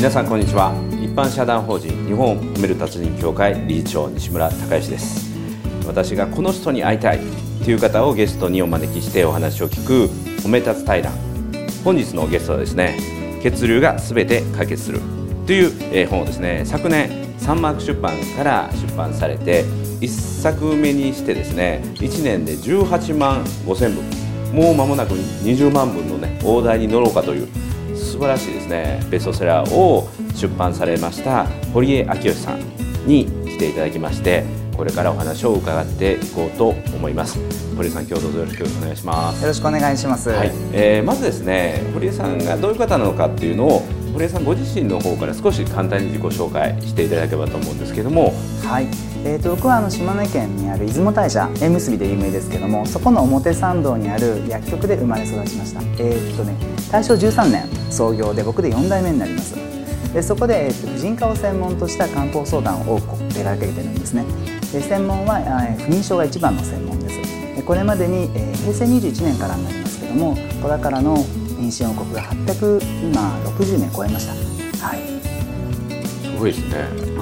皆さんこんにちは。一般社団法人日本を褒める達人協会理事長西村孝之です。私がこの人に会いたいという方をゲストにお招きしてお話を聞く褒め立つ対談。本日のゲストはですね血流がすべて解決するという、本をですね昨年サンマーク出版から出版されて1作目にしてですね1年で18万5000部。もう間もなく20万部のね大台に乗ろうかという素晴らしいですね。ベストセラーを出版されました堀江明義さんに来ていただきましてこれからお話を伺っていこうと思います。堀江さん今日どうぞよろしくお願いします。よろしくお願いします、はい。えー、まずですね堀江さんがどういう方なのかっていうのを堀江さんご自身の方から少し簡単に自己紹介していただければと思うんですけども。はい。えーと、僕はあの島根県にある出雲大社縁結びで有名ですけどもそこの表参道にある薬局で生まれ育ちました。えー、っとね大正13年創業で僕で4代目になります。でそこで、えー、っと婦人科を専門とした漢方相談を多く手掛けてるんですね。で専門は、えー、不妊症が一番の専門です。でこれまでに、えー、平成21年からになりますけども子宝の妊娠王国が800今60名超えました。はい。すごいですね。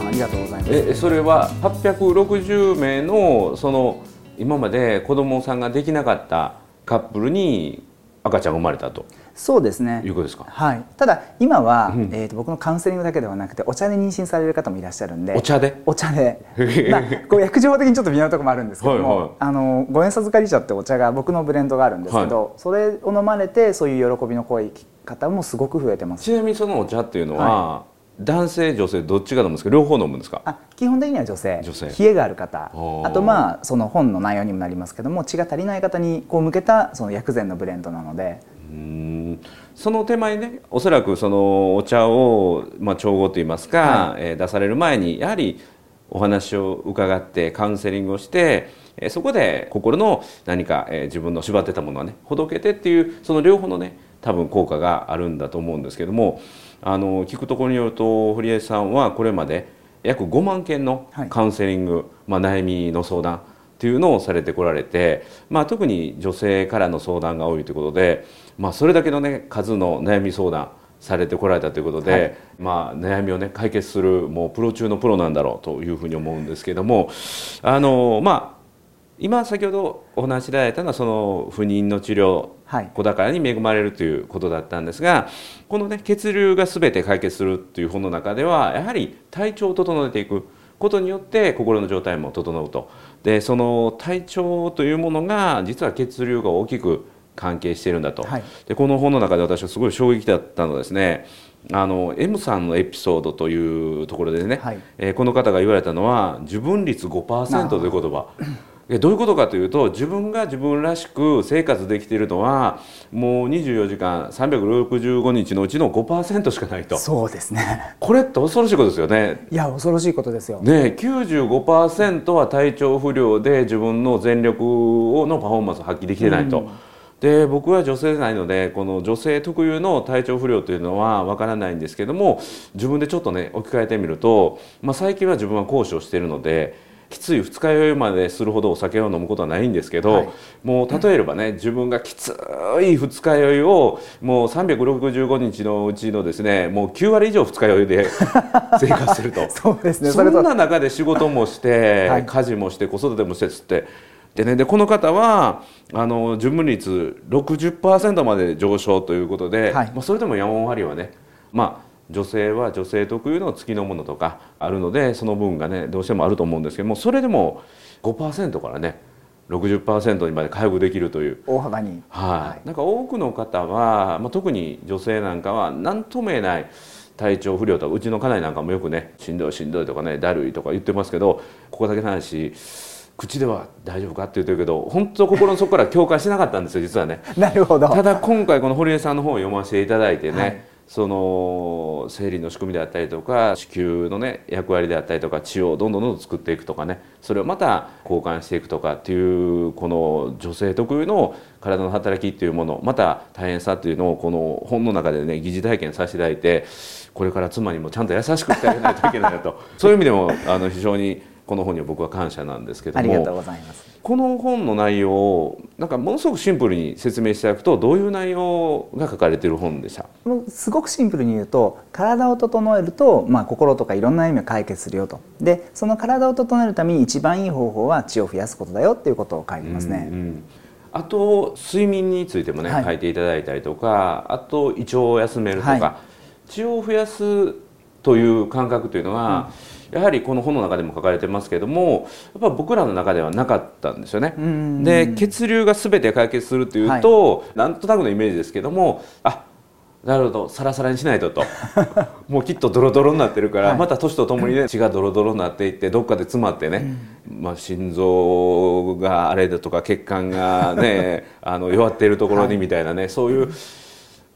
ありがとうございます。えそれは860名のその今まで子供さんができなかったカップルに赤ちゃんが生まれたと？そうですね。いうことですか、はい、ただ今は、うん、えーと、僕のカウンセリングだけではなくてお茶で妊娠される方もいらっしゃるんで。お茶で？お茶で。まあこう薬事法的にちょっと微妙なところもあるんですけどもはい、あの五円授かり茶ってお茶が僕のブレンドがあるんですけど、はい、それを飲まれてそういう喜びの濃い方もすごく増えてます。ちなみにそのお茶っていうのは、男性女性どっちが飲むんですか？両方飲むんですか？あ基本的には女性。女性。冷えがある方。あとまあその本の内容にもなりますけども血が足りない方にこう向けたその薬膳のブレンドなのでうん。その手前ねおそらくそのお茶を、まあ、調合といいますか、はい、えー、出される前にやはりお話を伺ってカウンセリングをしてえそこで心の何か、えー、自分の縛ってたものはねほどけてっていうその両方のね多分効果があるんだと思うんですけどもあの聞くところによると堀江さんはこれまで約5万件のカウンセリング、はい、まあ、悩みの相談っていうのをされてこられて、まあ、特に女性からの相談が多いということで、まあ、それだけの、ね、数の悩み相談されてこられたということで、はい、まあ、悩みを、ね、解決するもうプロ中のプロなんだろうというふうに思うんですけどもあの、まあ、今先ほどお話しいただいたのはその不妊の治療、はい、子宝に恵まれるということだったんですがこのね血流が全て解決するという本の中ではやはり体調を整えていくことによって心の状態も整うと。でその体調というものが実は血流が大きく関係しているんだと、はい、でこの本の中で私はすごい衝撃だったのはですねあの M さんのエピソードというところでね、はい、えー、この方が言われたのは自分率5%という言葉。どういうことかというと自分が自分らしく生活できているのはもう24時間365日のうちの5%しかないと。そうですね。これって恐ろしいことですよね。いや恐ろしいことですよ。ね95%は体調不良で自分の全力のパフォーマンスを発揮できてないと。うんで僕は女性でないのでこの女性特有の体調不良というのはわからないんですけども自分でちょっとね置き換えてみると、まあ、最近は自分は講師をしているのできつい二日酔いまでするほどお酒を飲むことはないんですけど、はい、もう例えばね自分がきつい二日酔いをもう365日のうちのですねもう9割以上二日酔いで 生活すると。そうですね。そんな中で仕事もして、はい、家事もして子育てもしてつってでね。でこの方はあの純分率60%まで上昇ということで、はい、まあ、それでも山割はねまあ女性は女性特有の月のものとかあるのでその分がねどうしてもあると思うんですけどもそれでも5%からね60%にまで回復できるという。大幅に、はい、なんか多くの方は、まあ、特に女性なんかは何とも言えない体調不良とかうちの家内なんかもよくねしんどいしんどいとかねだるいとか言ってますけどここだけの話口では大丈夫かって言ってるけど本当心の底から共感しなかったんですよ実はね。なるほど。ただ今回この堀江さんの本を読ませていただいてね、はい。その生理の仕組みであったりとか子宮のね役割であったりとか血をどんどんどんどん作っていくとかねそれをまた交換していくとかっていうこの女性特有の体の働きっていうものまた大変さっていうのをこの本の中でね疑似体験させていただいてこれから妻にもちゃんと優しくしてあげないといけないなと。そういう意味でもあの非常にこの本には僕は感謝なんですけどありがとうもございます。この本の内容をなんかものすごくシンプルに説明していただくとどういう内容が書かれている本でした？もうすごくシンプルに言うと体を整えると、まあ、心とかいろんな悩みを解決するよと。でその体を整えるために一番いい方法は血を増やすことだよっていうことを書いてますね、うんうん。あと睡眠についてもね、はい。書いていただいたりとかあと胃腸を休めるとか、はい。血を増やすという感覚というのは、やはりこの本の中でも書かれてますけどもやっぱ僕らの中ではなかったんですよね。うん。で血流が全て解決するというと、なんとなくのイメージですけどもあなるほどサラサラにしないとと。もうきっとドロドロになってるから、はい。また年とともにね血がドロドロになっていってどっかで詰まってね、まあ、心臓があれだとか血管がね あの弱っているところにみたいなね、そういう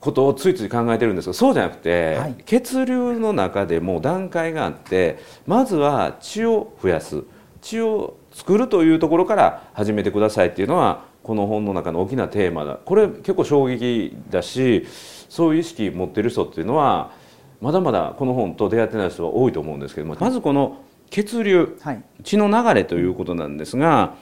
ことをついつい考えてるんですけどそうじゃなくて、はい。血流の中でも段階があってまずは血を増やす。血を作るというところから始めてくださいっていうのはこの本の中の大きなテーマだ。これ結構衝撃だしそういう意識持ってる人っていうのはまだまだこの本と出会ってない人は多いと思うんですけどもまずこの血流はい。血の流れということなんですが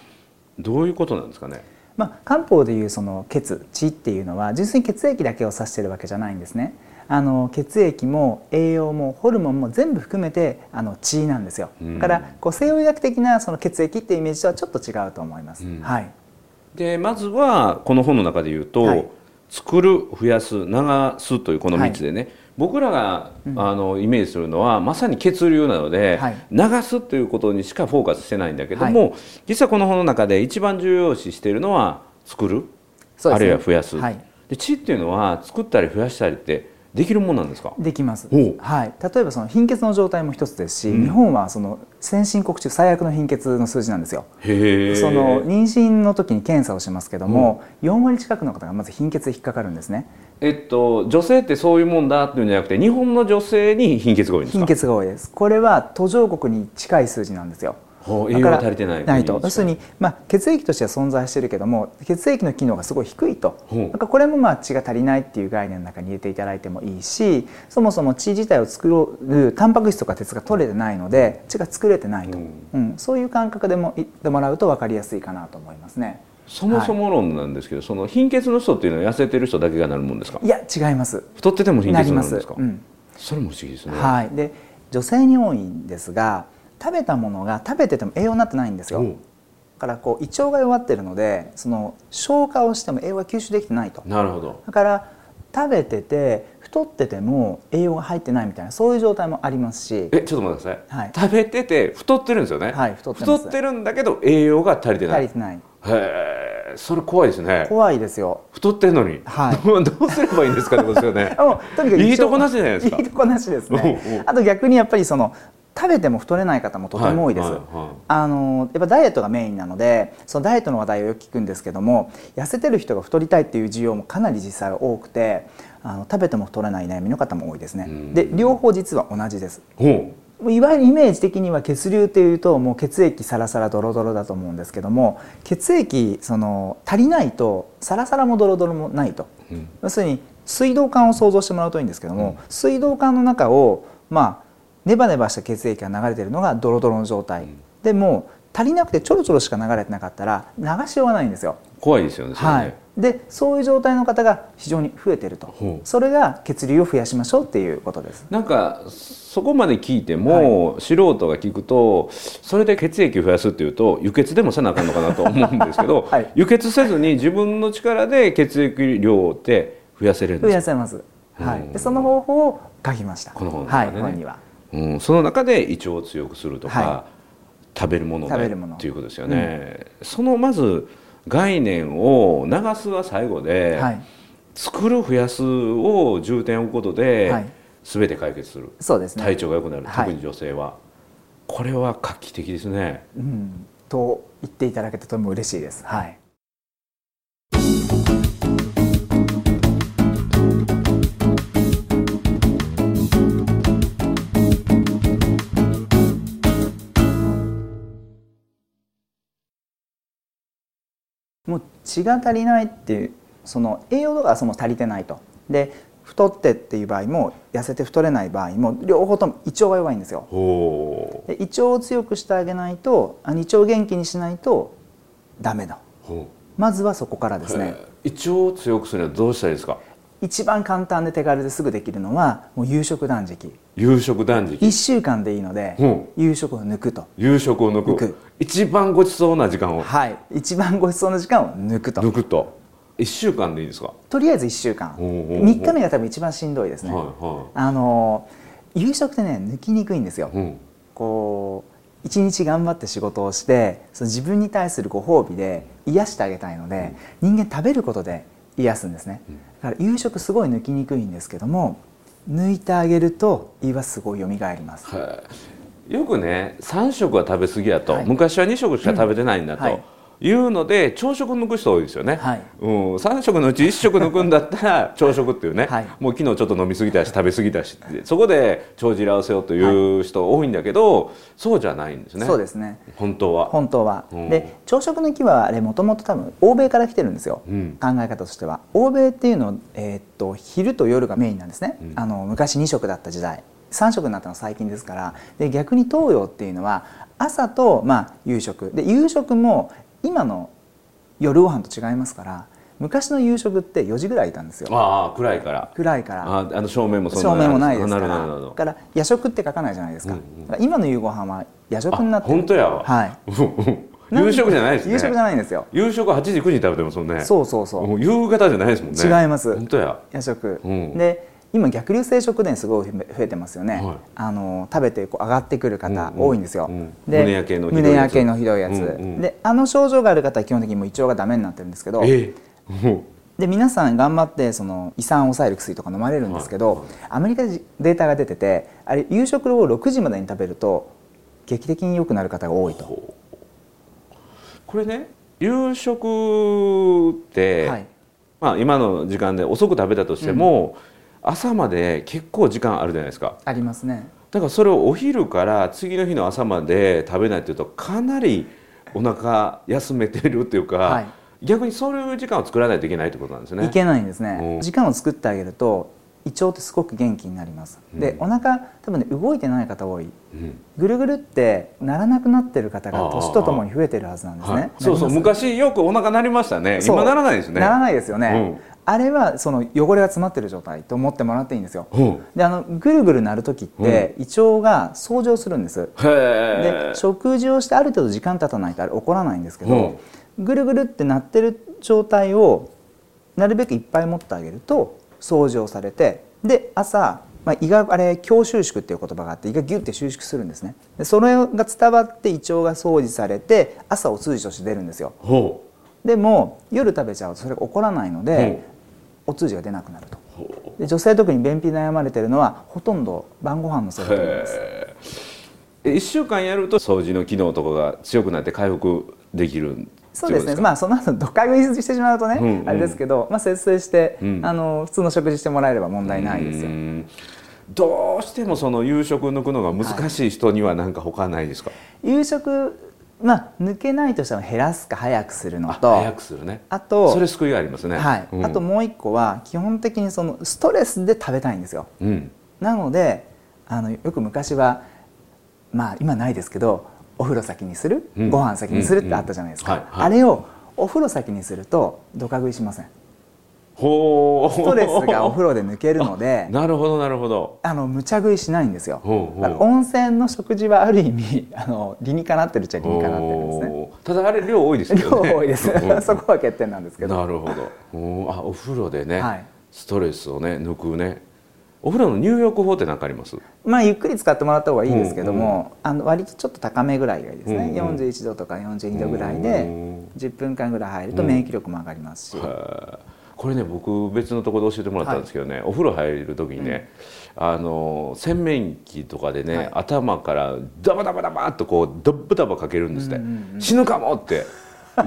どういうことなんですかね？まあ、漢方でいうその血血っていうのは純粋に血液だけを指してるわけじゃないんですね。あの血液も栄養もホルモンも全部含めてあの血なんですよ。うん。だからこう西洋医学的なその血液っていうイメージとはちょっと違うと思います、うん。はい。でまずはこの本の中で言うと、はい。作る増やす流すというこの3つでね、僕らが、あのイメージするのはまさに血流なので、はい。流すということにしかフォーカスしてないんだけども、実はこの本の中で一番重要視しているのは作る、ね。あるいは増やす、はい。で血っていうのは作ったり増やしたりってできるもんなんですか？できます。はい、例えばその貧血の状態も一つですし、うん。日本はその先進国中最悪の貧血の数字なんですよ。その妊娠の時に検査をしますけども、4割近くの方がまず貧血で引っかかるんですね。えっと、女性ってそういうもんだっていうんじゃなくて日本の女性に貧血が多いんですか？貧血が多いです。これは途上国に近い数字なんですよほう栄養が足りてない。ないと。要するに、まあ、血液としては存在してるけども血液の機能がすごい低いと。なんかこれもまあ血が足りないっていう概念の中に入れていただいてもいいしそもそも血自体を作るタンパク質とか鉄が取れてないので血が作れてないと、うん。うん。そういう感覚でも言ってもらうと分かりやすいかなと思いますね。そもそも論なんですけど、その貧血の人っていうのは痩せてる人だけがなるもんですか？いや違います。太ってても貧血になるんですか、うん。それも不思議ですね、はい、で女性に多いんですが食べたものが食べてても栄養になってないんですよ。だからこう胃腸が弱ってるのでその消化をしても栄養が吸収できてないと。なるほど。だから食べてて太ってても栄養が入ってないみたいなそういう状態もありますし。えちょっと待ってください、はい。食べてて太ってるんですよね、はい太ってます。るんだけど栄養が足りてない。足りてない。へえそれ怖いですね。怖いですよ。太ってるのに、はい。どうすればいいんですかってことですよね。もうとにかくいいとこなしじゃないですか。いいとこなしですね。あと逆にやっぱりその食べても太れない方もとても多いです、はいはいはい。あのやっぱダイエットがメインなのでそのダイエットの話題をよく聞くんですけども痩せてる人が太りたいっていう需要もかなり実際は多くてあの食べても太らない悩みの方も多いですね。うん。で両方実は同じです。ほいわゆるイメージ的には血流っていうともう血液サラサラドロドロだと思うんですけども血液その足りないとサラサラもドロドロもないと、う、うん。要するに水道管を想像してもらうといいんですけども、うん。水道管の中をまあネバネバした血液が流れているのがドロドロの状態、うん。でも足りなくてちょろちょろしか流れてなかったら流しようがないんですよ。怖いですよねね。はい、でそういう状態の方が非常に増えてると。それが血流を増やしましょうっていうことです。なんかそこまで聞いても、素人が聞くとそれで血液を増やすっていうと輸血でもせなあかんのかなと思うんですけど、はい。輸血せずに自分の力で血液量って増やせれるん増ですか、やせます。はうんい、でその方法を書きました。この本のはい、本には。うん、その中で胃腸を強くするとか、は食べるものでっていうことですよね、そのまず概念を流すは最後で、はい、作る増やすを重点を置くことで、はい。全て解決する。そうですね。体調が良くなる、はい。特に女性は。これは画期的ですね。うん、と言っていただけてとても嬉しいです。はい。もう血が足りないっていうその栄養とかはそも足りてないと。で太ってっていう場合も痩せて太れない場合も両方とも胃腸が弱いんですよ。ほで胃腸を強くしてあげないと胃腸を元気にしないとダメだ。まずはそこからでうすね。胃腸を強くするにはどうしたらいいですか？一番簡単で手軽ですぐできるのはもう夕食断食。夕食断食。1週間でいいので、うん。夕食を抜くと。夕食を抜く。一番ごちそうな時間を。はい。一番ごちそうな時間を抜くと。抜くと。1週間でいいですか？とりあえず1週間。おうおうおう3日目が多分一番しんどいですね、はいはあの夕食ってね抜きにくいんですよ、いうん。こう一日頑張って仕事をしてその自分に対するご褒美で癒してあげたいので、人間食べることで癒すんですね、だから夕食すごい抜きにくいんですけども抜いてあげると胃はすごい蘇ります。はい。よくね3食は食べ過ぎやと、はい。昔は2食しか食べてないんだと、はいいうので朝食抜く人多いですよね、はい。うん、3食のうち1食抜くんだったら朝食っていうね、はい。もう昨日ちょっと飲み過ぎたし食べ過ぎたしってそこで帳尻合わせようという人多いんだけど、そうじゃないんですね。そうですね。本当は。本当は、うん。で朝食抜きはあれもともと多分欧米から来てるんですよ、うん。考え方としては。欧米っていうのは、えーっと昼と夜がメインなんですね、うん。あの昔2食だった時代。3食になったのは最近ですから。で逆に東洋っていうのは朝と、まあ、夕食。で夕食も今の夜ご飯と違いますから昔の夕食って4時ぐらいいたんですよ。ああ暗いから。暗いから。ああの照明もそん照明もないですから。だから夜食って書かないじゃないですか,、うんうん。だから今の夕ご飯は夜食になって本当や。わはい。夕食じゃないですね。夕食じゃないんですよ。夕食8時9時に食べてますもんね。そうそうそう。夕方じゃないですもんね。違います。本当や。夜食、うん。で今逆流性食伝すごい増えてますよね、はい。あの食べてこう上がってくる方うんうん多いんですよ、うん。で胸焼けのひどいやつ。胸焼けのひどいやつ、うんうんであの症状がある方は基本的にもう胃腸がダメになってるんですけどええ。もで皆さん頑張ってその胃酸を抑える薬とか飲まれるんですけど、はいアメリカでデータが出ててあれ夕食を6時までに食べると劇的に良くなる方が多いと、う。これね夕食って、はい、まあ、今の時間で遅く食べたとしても、朝まで結構時間あるじゃないですか。ありますね。だからそれをお昼から次の日の朝まで食べないっていうとかなりお腹休めてるっていうか、はい。逆にそういう時間を作らないといけないってことなんですね。いけないんですね、うん時間を作ってあげると胃腸ってすごく元気になります、でうん。お腹多分ね動いてない方多い。うん。ぐるぐるってならなくなってる方が年とともに増えてるはずなんですね、はい、そうそう昔よくお腹鳴りましたね。今ならないですね。ならないですよね、うんあれはその汚れが詰まってる状態と思ってもらっていいんですよ。う。んであのぐるぐるなる時って胃腸が掃除をするんです。で食事をしてある程度時間経たないとあれ起こらないんですけど、ぐるぐるってなってる状態をなるべくいっぱい持ってあげると掃除をされてで朝、まあ、胃があれ強収縮っていう言葉があって胃がギュッて収縮するんですね。でそれが伝わって胃腸が掃除されて朝お通じとして出るんですよ。ほでも夜食べちゃうとそれが起こらないので、お通じが出なくなると。で女性特に便秘で悩まれてるのはほとんど晩ご飯のせいだと思います。へえ1週間やると掃除の機能とかが強くなって回復できるそうですね。かまあその後どっか食いしてしまうとね、うんうん。あれですけど、まあ、節制して、うん。あの普通の食事してもらえれば問題ないですよう。ん。どうしてもその夕食抜くのが難しい人には何か他ないですか、夕食まあ抜けないとしても減らすか早くするのあと早くするね。あとそれ救いがありますね。はい。うん。あともう一個は基本的にそのストレスで食べたいんですよ。うん。なのであのよく昔はまあ今ないですけどお風呂先にする、うん。ご飯先にするってあったじゃないですか、あれをお風呂先にするとどか食いしませんほうストレスがお風呂で抜けるのでなるほどなるほど。あの無茶食いしないんですよ。温泉の食事はある意味 あの理にかなってるっちゃ理にかなってるんですね。ただあれ量多いですね。多いです。うん そこは欠点なんですけど。なるほど。おー。あお風呂でね、はい。ストレスをね抜くね。お風呂の入浴法って何かあります？まあゆっくり使ってもらった方がいいですけども、あの割とちょっと高めぐらいがいいですね、うんうん。41度とか42度ぐらいうんで10分間ぐらい入ると免疫力も上がりますし、はいこれね僕別のところで教えてもらったんですけどね、お風呂入る時にね、あの洗面器とかでね、はい。頭からダバダバダバっとこうドッブダバかけるんですって、うんうんうん死ぬかもって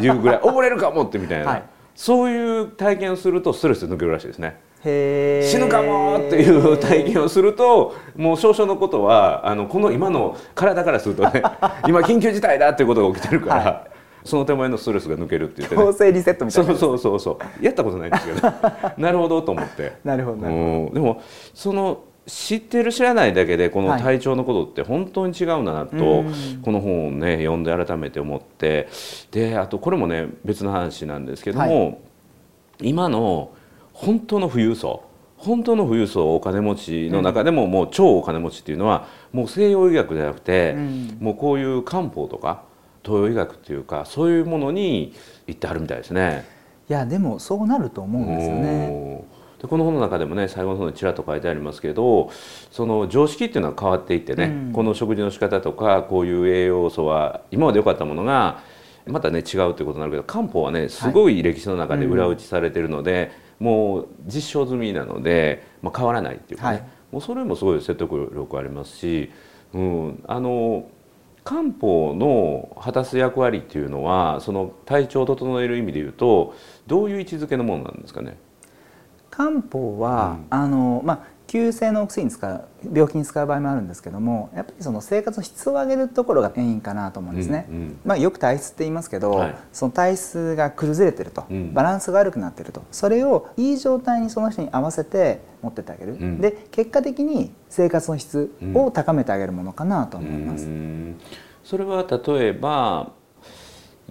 いうぐらい 溺れるかもってみたいな、はい。そういう体験をするとストレス抜けるらしいですね。死ぬかもっていう体験をするともう少々のことはあのこの今の体からするとね 今緊急事態だっていうことが起きてるから、はその手前のストレスが抜けるって言って、ね、強制リセットみたいなそうそうそうそう。やったことないんですけど なるほどと思って。なるほどなるほうん。でもその知ってる知らないだけでこの体調のことって本当に違うんだなと、うん。この本をね読んで改めて思って。であとこれもね別の話なんですけども、は今の本当の富裕層本当の富裕層お金持ちの中でももう超お金持ちっていうのはもう西洋医学じゃなくて、うん。もうこういう漢方とか東洋医学っていうかそういうものに行ってはるみたいですね。いやでもそうなると思うんですよね。でこの本の中でもね最後の方にちらっと書いてありますけどその常識っていうのは変わっていってね、うん。この食事の仕方とかこういう栄養素は今まで良かったものがまたね違うということになるけど漢方はねすごい歴史の中で裏打ちされてるので、もう実証済みなので、まあ、変わらないっていうかね、はい。もうそれもすごい説得力ありますし、うん、あの漢方の果たす役割っていうのはその体調を整える意味でいうとどういう位置づけのものなんですかね？漢方は、うんあのまあ急性のお薬に使う病気に使う場合もあるんですけどもやっぱりその生活の質を上げるところがメインかなと思うんですね、うんうんまあ、よく体質って言いますけど、はい。その体質が崩れてると、うん。バランスが悪くなってるとそれをいい状態にその人に合わせて持ってってあげる、ん。で結果的に生活の質を高めてあげるものかなと思います、うん。それは例えば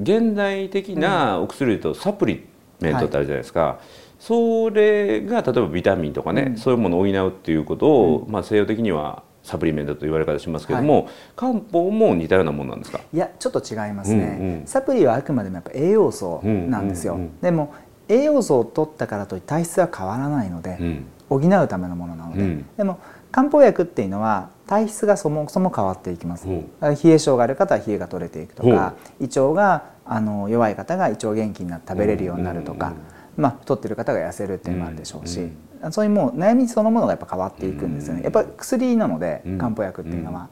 現代的なお薬とサプリメントってあるじゃないですか、それが例えばビタミンとかね、うん。そういうものを補うっていうことを、まあ、西洋的にはサプリメントと言われ方しますけども、漢方も似たようなものなんですか？いやちょっと違いますね、うんうん。サプリはあくまでもやっぱ栄養素なんですよ、うんうんうんでも栄養素を取ったからといって体質は変わらないので、うん。補うためのものなので、うん。でも漢方薬っていうのは体質がそもそも変わっていきます、ほう。だから冷え性がある方は冷えが取れていくとか胃腸があの弱い方が胃腸元気になって食べれるようになるとか、うんまあ、太ってる方が痩せるっていうのもあるでしょうし、うんそういうもう悩みそのものがやっぱ変わっていくんですよね。やっぱり薬なのでうん。漢方薬っていうのは。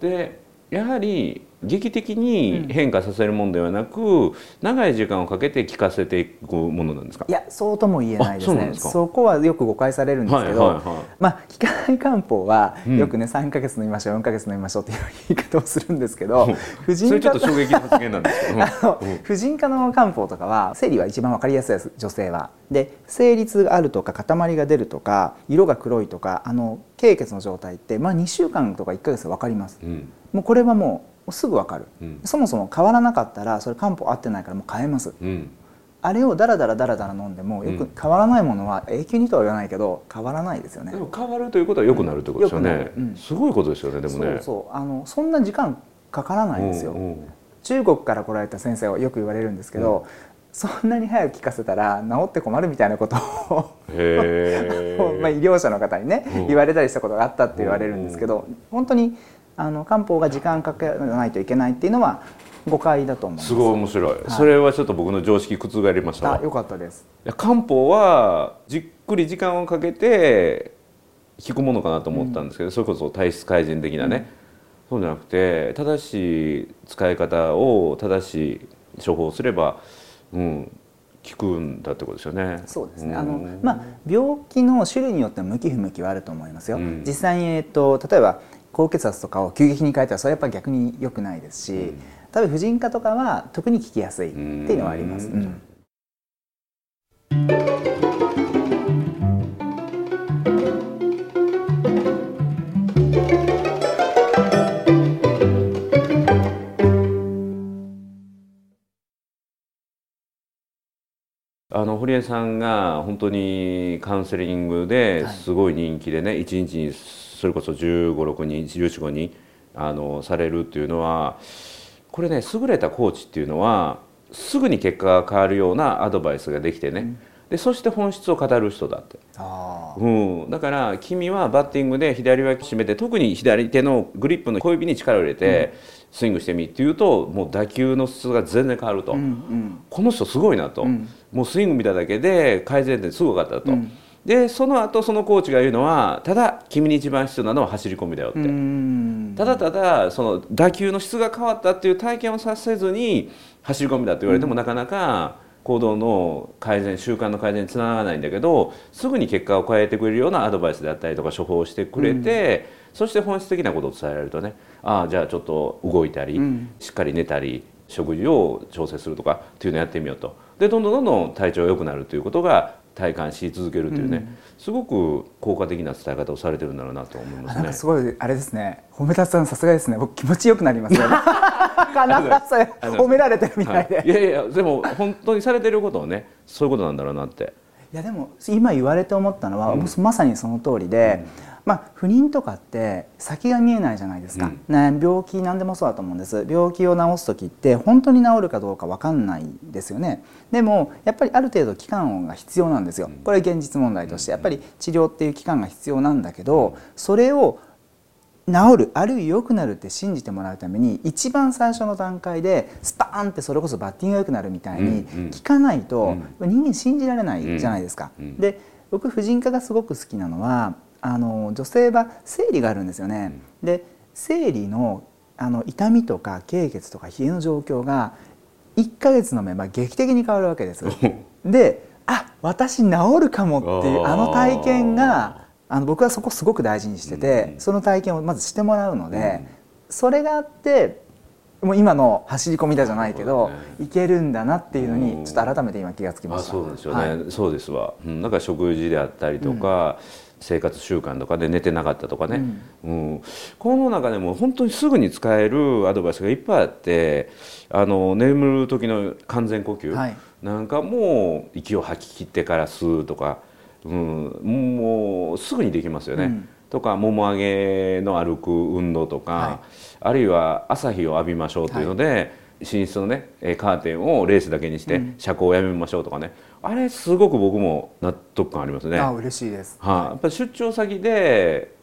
でやはり劇的に変化させるものではなく、長い時間をかけて効かせていくものなんですか？いやそうとも言えないですね。あそこはよく誤解されるんですけど、はいはいはい。まあ効かない漢方はうん。よくね、3か月飲みましょう4か月飲みましょうっていう 言い方をするんですけど婦それ人科 婦人科の漢方とかは生理は一番わかりやすいです女性は。で生理痛があるとか塊が出るとか色が黒いとかあの経血の状態って、まあ、2週間とか1か月で分かります。うんもうこれはもうすぐ分かる、うん。そもそも変わらなかったらそれ漢方合ってないからもう変えます。うん。あれをダラダラダラダラ飲んでもよくうん。変わらないものは永久にとは言わないけど変わらないですよね。で。も変わるということは良くなるということですよね、良くなる。うん。すごいことですよねでもね。そうそう。あのそんな時間かからないんですよ。中国から来られた先生はよく言われるんですけど、そんなに早く聞かせたら治って困るみたいなことをへ まあ、医え療者の方にね、うん。言われたりしたことがあったって言われるんですけど、本当にあの漢方が時間かけないといけないっていうのは誤解だと思います。すごい面白い、それはちょっと僕の常識覆りましたわあよかったです。いや漢方はじっくり時間をかけて効くものかなと思ったんですけど、それこそ体質改善的なね、そうじゃなくて正しい使い方を正しい処方をすれば、うん、効くんだってことですよね。そうですね。んあのまあ病気の種類によって向き不向きはあると思いますよ。うん実際にえっと例えば高血圧とかを急激に変えたらそれはやっぱり逆に良くないですし、うん。多分婦人科とかは特に効きやすいっていうのはあります。うん。うんあの堀江さんが本当にカウンセリングですごい人気でね、一日にそれこそ1 5 6人1415人あのされるっていうのはこれね優れたコーチっていうのはすぐに結果が変わるようなアドバイスができてね、でそして本質を語る人だって。うん、だから君はバッティングで左脇締めて特に左手のグリップの小指に力を入れてスイングしてみっていうともう打球の質が全然変わると、うんうん。この人すごいなと、うん。もうスイング見ただけで改善点すごかったと、うんでその後そのコーチが言うのはただ君に一番必要なのは走り込みだよって、うん。ただただその打球の質が変わったっていう体験をさせずに走り込みだって言われても、なかなか行動の改善習慣の改善につながらないんだけどすぐに結果を変えてくれるようなアドバイスであったりとか処方をしてくれて、そして本質的なことを伝えられるとね。ああじゃあちょっと動いたり、うん。しっかり寝たり食事を調整するとかっていうのをやってみようと。でどんどんどんどん体調が良くなるということが体感し続けるというね、うん、すごく効果的な伝え方をされてるんだろうなと思いますね。すごいあれですね。褒めたつさんさすがですね。僕気持ちよくなりますよね。必ず褒められてるみたいで、はい、いやいやでも本当にされてることをねそういうことなんだろうなって。いやでも今言われて思ったのは、うん、まさにその通りで、うんまあ、不妊とかって先が見えないじゃないですか、うん、ね、病気何でもそうだと思うんです。病気を治す時って本当に治るかどうか分かんないですよね。でもやっぱりある程度期間が必要なんですよ。これ現実問題として。やっぱり治療っていう期間が必要なんだけどそれを治るあるいは良くなるって信じてもらうために一番最初の段階でスパーンってそれこそバッティングが良くなるみたいに聞かないと人間信じられないじゃないですか。で僕婦人科がすごく好きなのはあの女性は生理があるんですよね。で生理のあの痛みとか経血とか冷えの状況が1ヶ月の目ま劇的に変わるわけです。であ私治るかもっていうあの体験があの僕はそこすごく大事にしてて、その体験をまずしてもらうので、それがあってもう今の走り込みだじゃないけど、ね、いけるんだなっていうのにちょっと改めて今気がつきました。そうですよね、はい、そうですわ。うん、なんか食事であったりとか、うん生活習慣とかで寝てなかったとかね、うん、うん、この中でも本当にすぐに使えるアドバイスがいっぱいあってあの眠る時の完全呼吸なんかも息を吐き切ってから吸うとか、うん、もうすぐにできますよね。うん、とかもも上げの歩く運動とか、はい、あるいは朝日を浴びましょうというので、はい。寝室のねカーテンをレースだけにして遮光をやめましょうとかね、あれすごく僕も納得感ありますね。あ嬉しいです。はい、あ、やっぱり出張先で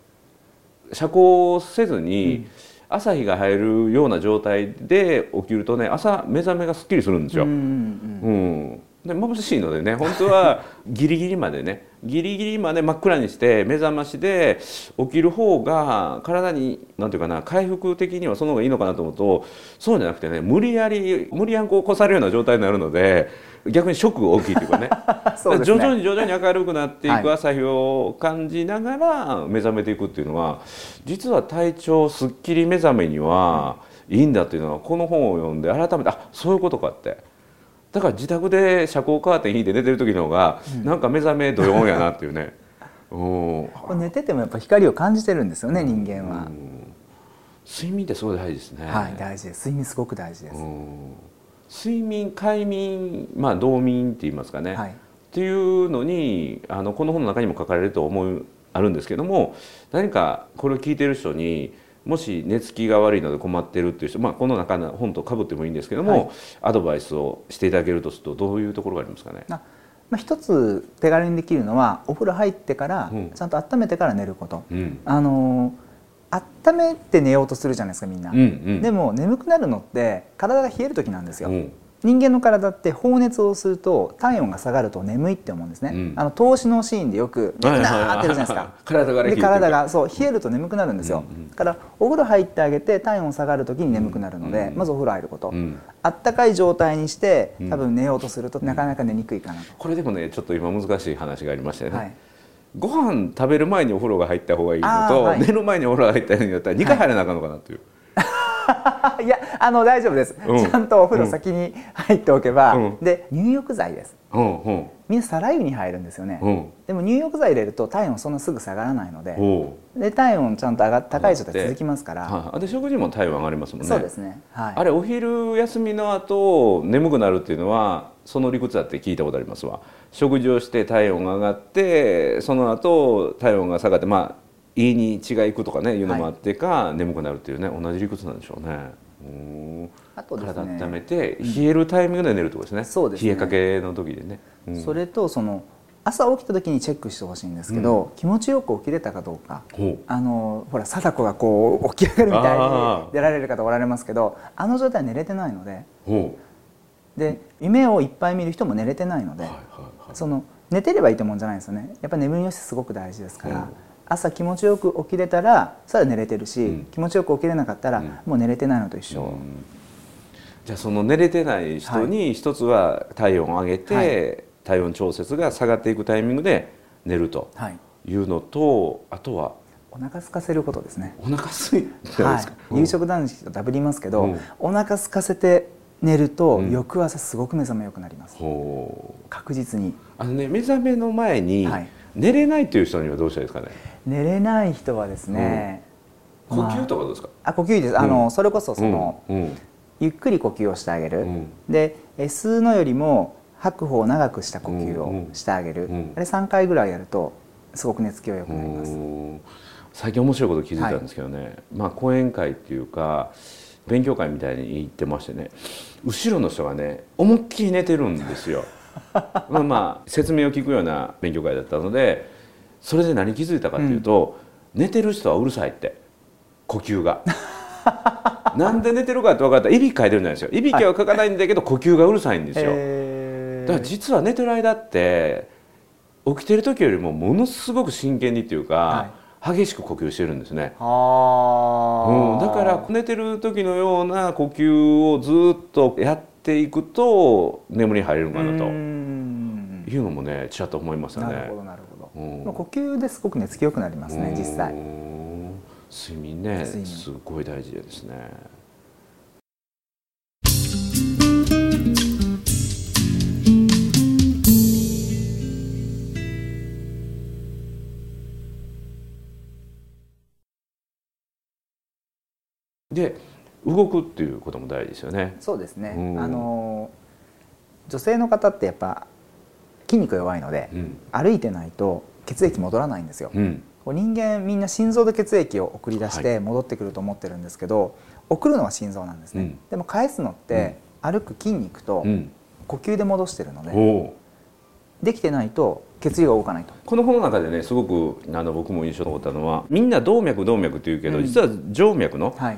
遮光せずに、朝日が入るような状態で起きるとね朝目覚めがすっきりするんですよ。うん、うん、で眩しいのでね本当は ギリギリまでねギリギリまで真っ暗にして目覚ましで起きる方が体に何て言うかな回復的にはその方がいいのかなと思うとそうじゃなくてね無理やり無理やりこう越されるような状態になるので逆にショックが大きいというかね。ね、徐々に徐々に明るくなっていく朝日を感じながら目覚めていくっていうのは実は体調すっきり目覚めにはいいんだっていうのはこの本を読んで改めてあそういうことかって。だから自宅で遮光カーテン引いて寝てる時の方が、うん、なんか目覚めドヨンやなっていうね。寝ててもやっぱ光を感じてるんですよね人間は。睡眠ってすごい大事ですね。はい大事です。睡眠すごく大事です睡眠快眠まあ冬眠って言いますかね、はい、っていうのにあのこの本の中にも書かれると思うあるんですけども何かこれを聞いてる人にもし寝つきが悪いので困ってるっていう人、まあ、この中の本とかぶってもいいんですけども、はい、アドバイスをしていただけるとするとどういうところがありますかね。まあ、一つ手軽にできるのはお風呂入ってからちゃんと温めてから寝ること、うん、あの温めて寝ようとするじゃないですかみんな、うんうん、でも眠くなるのって体が冷える時なんですよ、うん。人間の体って放熱をすると体温が下がると眠いって思うんですね、うん、あの投資のシーンでよくなってるじゃないですか。体がで体がそう冷えると眠くなるんですよ、うんうん、だからお風呂入ってあげて体温下がる時に眠くなるので、うん、まずお風呂入ること、うん、あったかい状態にして多分寝ようとするとなかなか寝にくいかなと、これでもねちょっと今難しい話がありましたよね、はいご飯食べる前にお風呂が入った方がいいのと、はい、寝る前にお風呂が入ったらいいんだったら2回入らなあかんのかなという。は いいやあの大丈夫です、うん、ちゃんとお風呂先に入っておけば、うん、で入浴剤です、うんうん、みんなさら湯に入るんですよね、う。ん、でも入浴剤入れると体温そんなすぐ下がらないのでで体温ちゃんと上が高い状態続きますから、はあ、で食事も体温上がりますもんね。そうですね、はい、あれお昼休みの後眠くなるっていうのはその理屈だって聞いたことありますわ。食事をして体温が上がってその後体温が下がってまあ胃に血がいくとかねいうのもあってか、はい、眠くなるっていうね同じ理屈なんでしょうね。あとですね、体温めて冷えるタイミングで寝るってことですね。そうですね。冷えかけの時でね。うん、それとその朝起きた時にチェックしてほしいんですけど、うん、気持ちよく起きれたかどうか。あのほら貞子がこう起き上がるみたいに出られる方おられますけどあの状態は寝れてないので。で夢をいっぱい見る人も寝れてないので、はいはいはい、その寝てればいいと思うんじゃないですよね。やっぱ眠りの質すごく大事ですから。朝気持ちよく起きれたらそれは寝れてるし、うん、気持ちよく起きれなかったら、もう寝れてないのと一緒、うん、じゃあその寝れてない人に一つは体温を上げて、はい、体温調節が下がっていくタイミングで寝るとい。うのと、はい、あとはお腹空かせることですね。お腹空いはい、夕食男子とダブりますけど、うん、お腹空かせて寝るとうん。翌朝すごく目覚め良くなります、確実に。あのね目覚めの前にはい寝れないという人にはどうしたらいいですかね？寝れない人はですね、呼まあ吸とかどうですか、あ呼吸いいです。あの、うん。それこそその、うん。うん。ゆっくり呼吸をしてあげる、うん。でえ吸うのよりも吐く方を長くした呼吸をうんうん。してあげる、うん。あれ3回ぐらいやるとすごく寝つきは良くなります、うん。最近面白いこと気づいたんですけどね、まあ講演会っていうか勉強会みたいに行ってましてね。後ろの人がね思いっきり寝てるんですよ まあまあ説明を聞くような勉強会だったのでそれで何気づいたかっていうと、寝てる人はうるさいって。呼吸が。なんで寝てるかって分かった。らいびきかいてるんじゃないですよ。いびきはかかないんだけど呼吸がうるさいんですよ。だから実は寝てる間って起きてる時よりもものすごく真剣にっていうか、激しく呼吸してるんですね、あうん、ーだから寝てる時のような呼吸をずっとやっていくと眠りに入れるかなと。いうのもねちらっと思いましたね。なるほどなるほど、うん。まあ呼吸ですごく寝つき良くなりますね実際。うん。睡眠ねすごい大事ですね。で動くっていうことも大事ですよね。そうですね、うん。あの女性の方ってやっぱ筋肉弱いので、うん。歩いてないと血液戻らないんですよ、うん。人間みんな心臓で血液を送り出して戻ってくると思ってるんですけど、送るのは心臓なんですね、うん。でも返すのって歩く筋肉とうん。呼吸で戻してるので、できてないと血流が動かないと。この本の中でねすごくあの僕も印象に残ったのはみんな動脈動脈っていうけど、うん。実は静脈のはい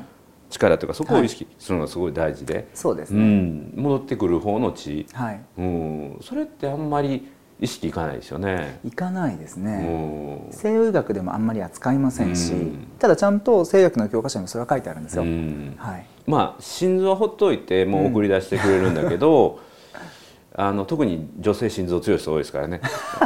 力というかそこを意識するのがすごい大事で、うそうですね、ん、戻ってくる方の血、はい。うん、それってあんまり意識いかないですよね。いかないですうね、ん。西洋医学でもあんまり扱いませんし、うん。ただちゃんと西洋医学の教科書にもそれは書いてあるんですよ、うん。はい。まあ心臓はほっといてもう送り出してくれるんだけど、あの特に女性心臓強い人多いですからね。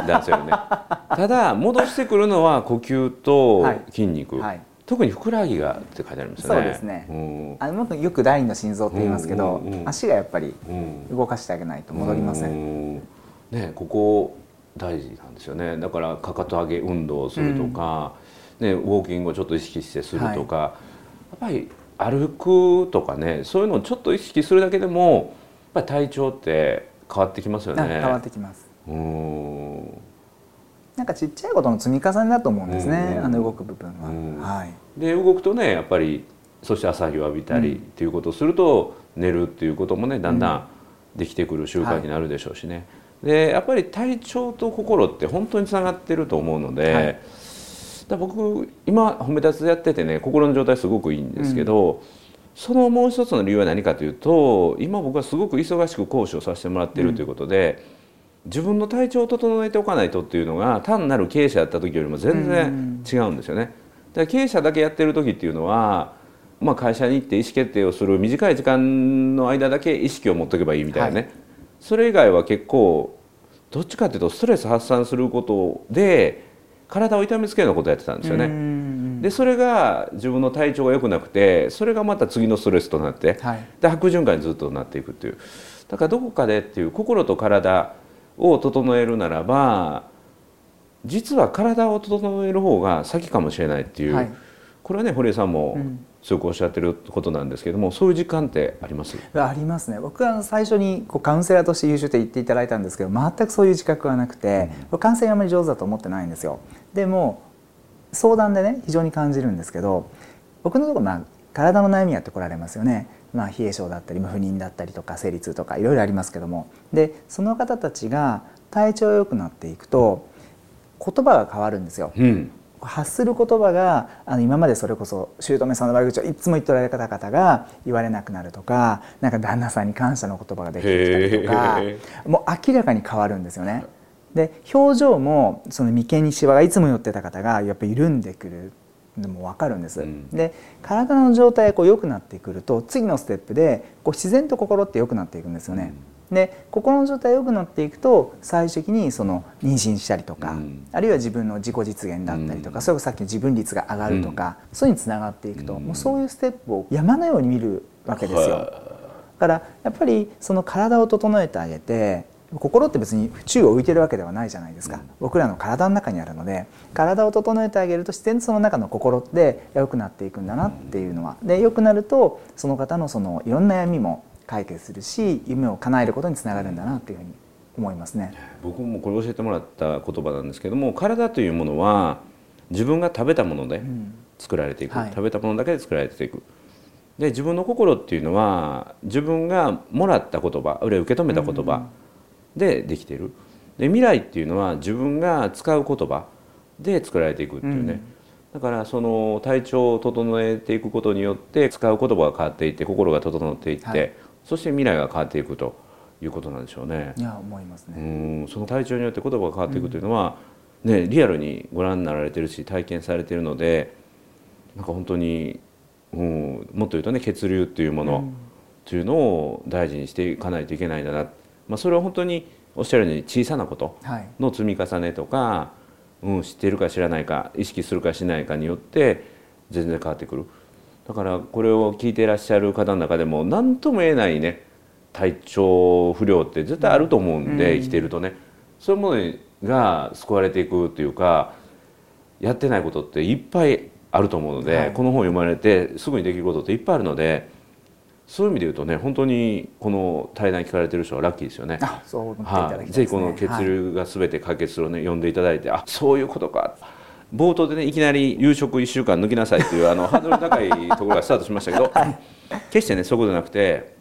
男性よりね。ただ戻してくるのは呼吸とはい。筋肉、はい特にふくらはぎがって書いてありますよね。そうですね。うん。あのよく第二の心臓って言いますけど、うんうんうん。足がやっぱりうん。動かしてあげないと戻りません、うん。ねここ大事なんですよね。だからかかと上げ運動をするとか、ね、ウォーキングをちょっと意識してするとか、やっぱり歩くとかねそういうのをちょっと意識するだけでもやっぱり体調って変わってきますよね。あ変わってきます。うんなんかちっちゃいことの積み重ねだと思うんですね、うんあの動く部分は、うん。はい。で動くとねやっぱりそして朝日を浴びたりっていうことをすると、寝るっていうこともねだんだんできてくる習慣になるでしょうしね、でやっぱり体調と心って本当につながってると思うので、はい。だ僕今褒め立つやっててね心の状態すごくいいんですけど、そのもう一つの理由は何かというと今僕はすごく忙しく講師をさせてもらっているということで、自分の体調を整えておかないとっていうのが単なる経営者やった時よりも全然違うんですよね。だ経営者だけやってる時っていうのは、まあ、会社に行って意思決定をする短い時間の間だけ意識を持っとけばいいみたいなね、はいそれ以外は結構どっちかっていうとストレス発散することで体を痛めつけるようなことをやってたんですよね。ねでそれが自分の体調が良くなくてそれがまた次のストレスとなってはいで悪循環にずっとなっていくっていうだからどこかでっていう心と体を整えるならば実は体を整える方が先かもしれないっていう、はい。これはね堀江さんもうん。強くおっしゃってることなんですけどもそういう時間ってあります？ありますね。僕は最初にこうカウンセラーとして優秀って言っていただいたんですけど全くそういう自覚はなくて、カウンセリングあまり上手だと思ってないんですよ。でも相談でね非常に感じるんですけど僕のところまあ体の悩みやってこられますよね、まあ、冷え性だったり不妊だったりとか生理痛とかいろいろありますけども。でその方たちが体調が良くなっていくと言葉が変わるんですよ。うん。発する言葉があの今までそれこそ姑さんの悪口をいつも言っておられた方々が言われなくなるとかなんか旦那さんに感謝の言葉ができてきたりとかへもう明らかに変わるんですよね。で表情もその眉間にシワがいつも寄ってた方がやっぱり緩んでくるのも分かるんです。うん。で体の状態がこう良くなってくると次のステップでこう自然と心って良くなっていくんですよね。で心の状態が良くなっていくと最終的にその妊娠したりとか、うん。あるいは自分の自己実現だったりとか、うん。それこそさっきの自分率が上がるとか、そういうのにつながっていくと、うん。もうそういうステップを山のように見るわけですよ。からやっぱりその体を整えてあげて心って別に宙を浮いてるわけではないじゃないですか、うん、僕らの体の中にあるので体を整えてあげると自然とその中の心って良くなっていくんだなっていうのは。で良くなるとその方のそのいろんな闇も解決するし夢を叶えることにつながるんだなっていうふうに思いますね。僕もこれ教えてもらった言葉なんですけども体というものは自分が食べたもので作られていく、うんはい、食べたものだけで作られていく。で自分の心っていうのは自分がもらった言葉あるいは受け止めた言葉でできている。で未来っていうのは自分が使う言葉で作られていくっていうね、うん、だからその体調を整えていくことによって使う言葉が変わっていって心が整っていって、はい、そして未来が変わっていくということなんでしょうね。いや思いますね。うん。その体調によって言葉が変わっていくというのは、うん、ね、リアルにご覧になられてるし体験されてるのでなんか本当にうん、もっと言うとね血流っていうものというのを大事にしていかないといけないんだな、まあ、それは本当におっしゃるように小さなことの積み重ねとか、はい、うん、知っているか知らないか意識するかしないかによって全然変わってくる。だからこれを聞いていらっしゃる方の中でも何とも言えないね体調不良って絶対あると思うんで、うん、生きてるとね。そういうものが救われていくというかやってないことっていっぱいあると思うので、はい、この本を読まれてすぐにできることっていっぱいあるのでそういう意味で言うとね本当にこの対談聞かれてる人はラッキーですよね。あそう思っていただきたい、ね、ぜひこの血流が全て解決するをね読んでいただいてあそういうことか。冒頭でねいきなり夕食1週間抜きなさいっていうあの ハードル高いところがスタートしましたけど、はい、決してねそこじゃなくて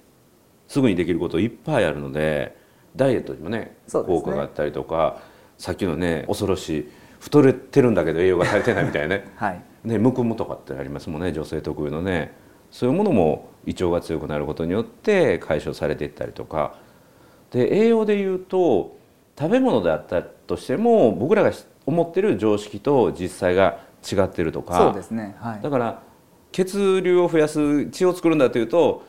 すぐにできることいっぱいあるのでダイエットにもね、ね、効果があったりとかさっきのね恐ろしい太れてるんだけど栄養が足りてないみたいなね、はい、ねむくむとかってありますもんね女性特有のねそういうものも胃腸が強くなることによって解消されていったりとか。で栄養でいうと食べ物であったとしても僕らが思ってる常識と実際が違ってるとか。そうですね、はい、だから血流を増やす血を作るんだというと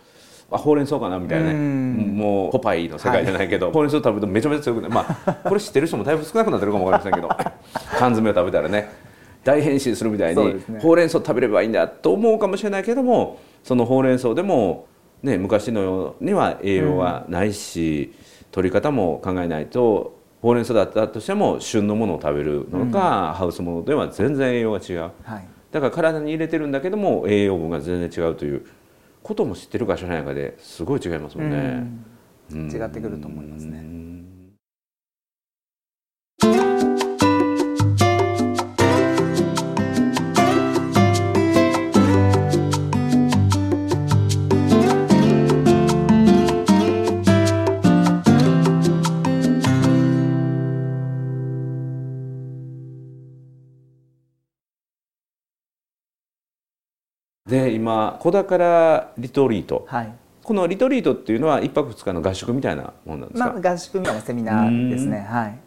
あほうれん草かなみたいなね。もうポパイの世界じゃないけど、はい、ほうれん草食べるとめちゃめちゃ強くなる。まあこれ知ってる人もだいぶ少なくなってるかも分かりませんけど。缶詰を食べたらね大変身するみたいに、ね、ほうれん草食べればいいんだと思うかもしれないけどもそのほうれん草でも、ね、昔のようには栄養はないし、うん、取り方も考えないとほうれん草だったとしても旬のものを食べるのか、うん、ハウスものでは全然栄養が違う、はい、だから体に入れてるんだけども栄養分が全然違うということも知ってるか知らないかですごい違いますもんね。うん、違ってくると思いますね。で今小宝リトリート、はい、このリトリートっていうのは一泊二日の合宿みたいなもんなんですか、まあ、合宿みたいなセミナーですね。はい。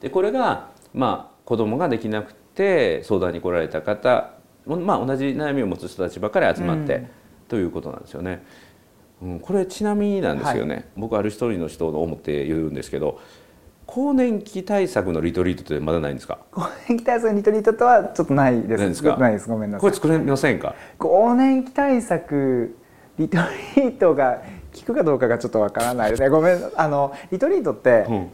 でこれがまあ子供ができなくて相談に来られた方まあ同じ悩みを持つ人たちばかり集まって、ということなんですよね、うん、これちなみになんですよね、はい、僕ある一人の人を思って言うんですけど更年期対策のリトリートってまだないんですか？更年期対策のリトリートとはちょっとないです。ないですか？ないです。ごめんなさい。これ作れませんか？更年期対策リトリートが効くかどうかがちょっとわからない。ですねごめん。あのリトリートって、うん、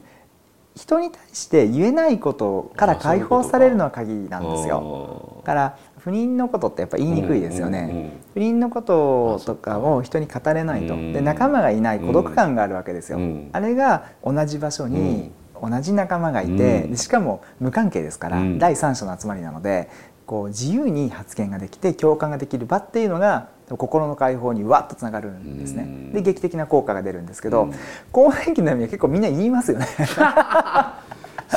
人に対して言えないことから解放されるのは鍵なんですよ。だから不妊のことってやっぱ言いにくいですよね、うんうんうん、不妊のこととかを人に語れないと。で仲間がいない孤独感があるわけですよ、うん、あれが同じ場所に同じ仲間がいて、うん、しかも無関係ですから、うん、第三者の集まりなのでこう自由に発言ができて共感ができる場っていうのが心の解放にわっとつながるんですね、うん、で劇的な効果が出るんですけど、更年期の悩みは結構みんな言いますよね。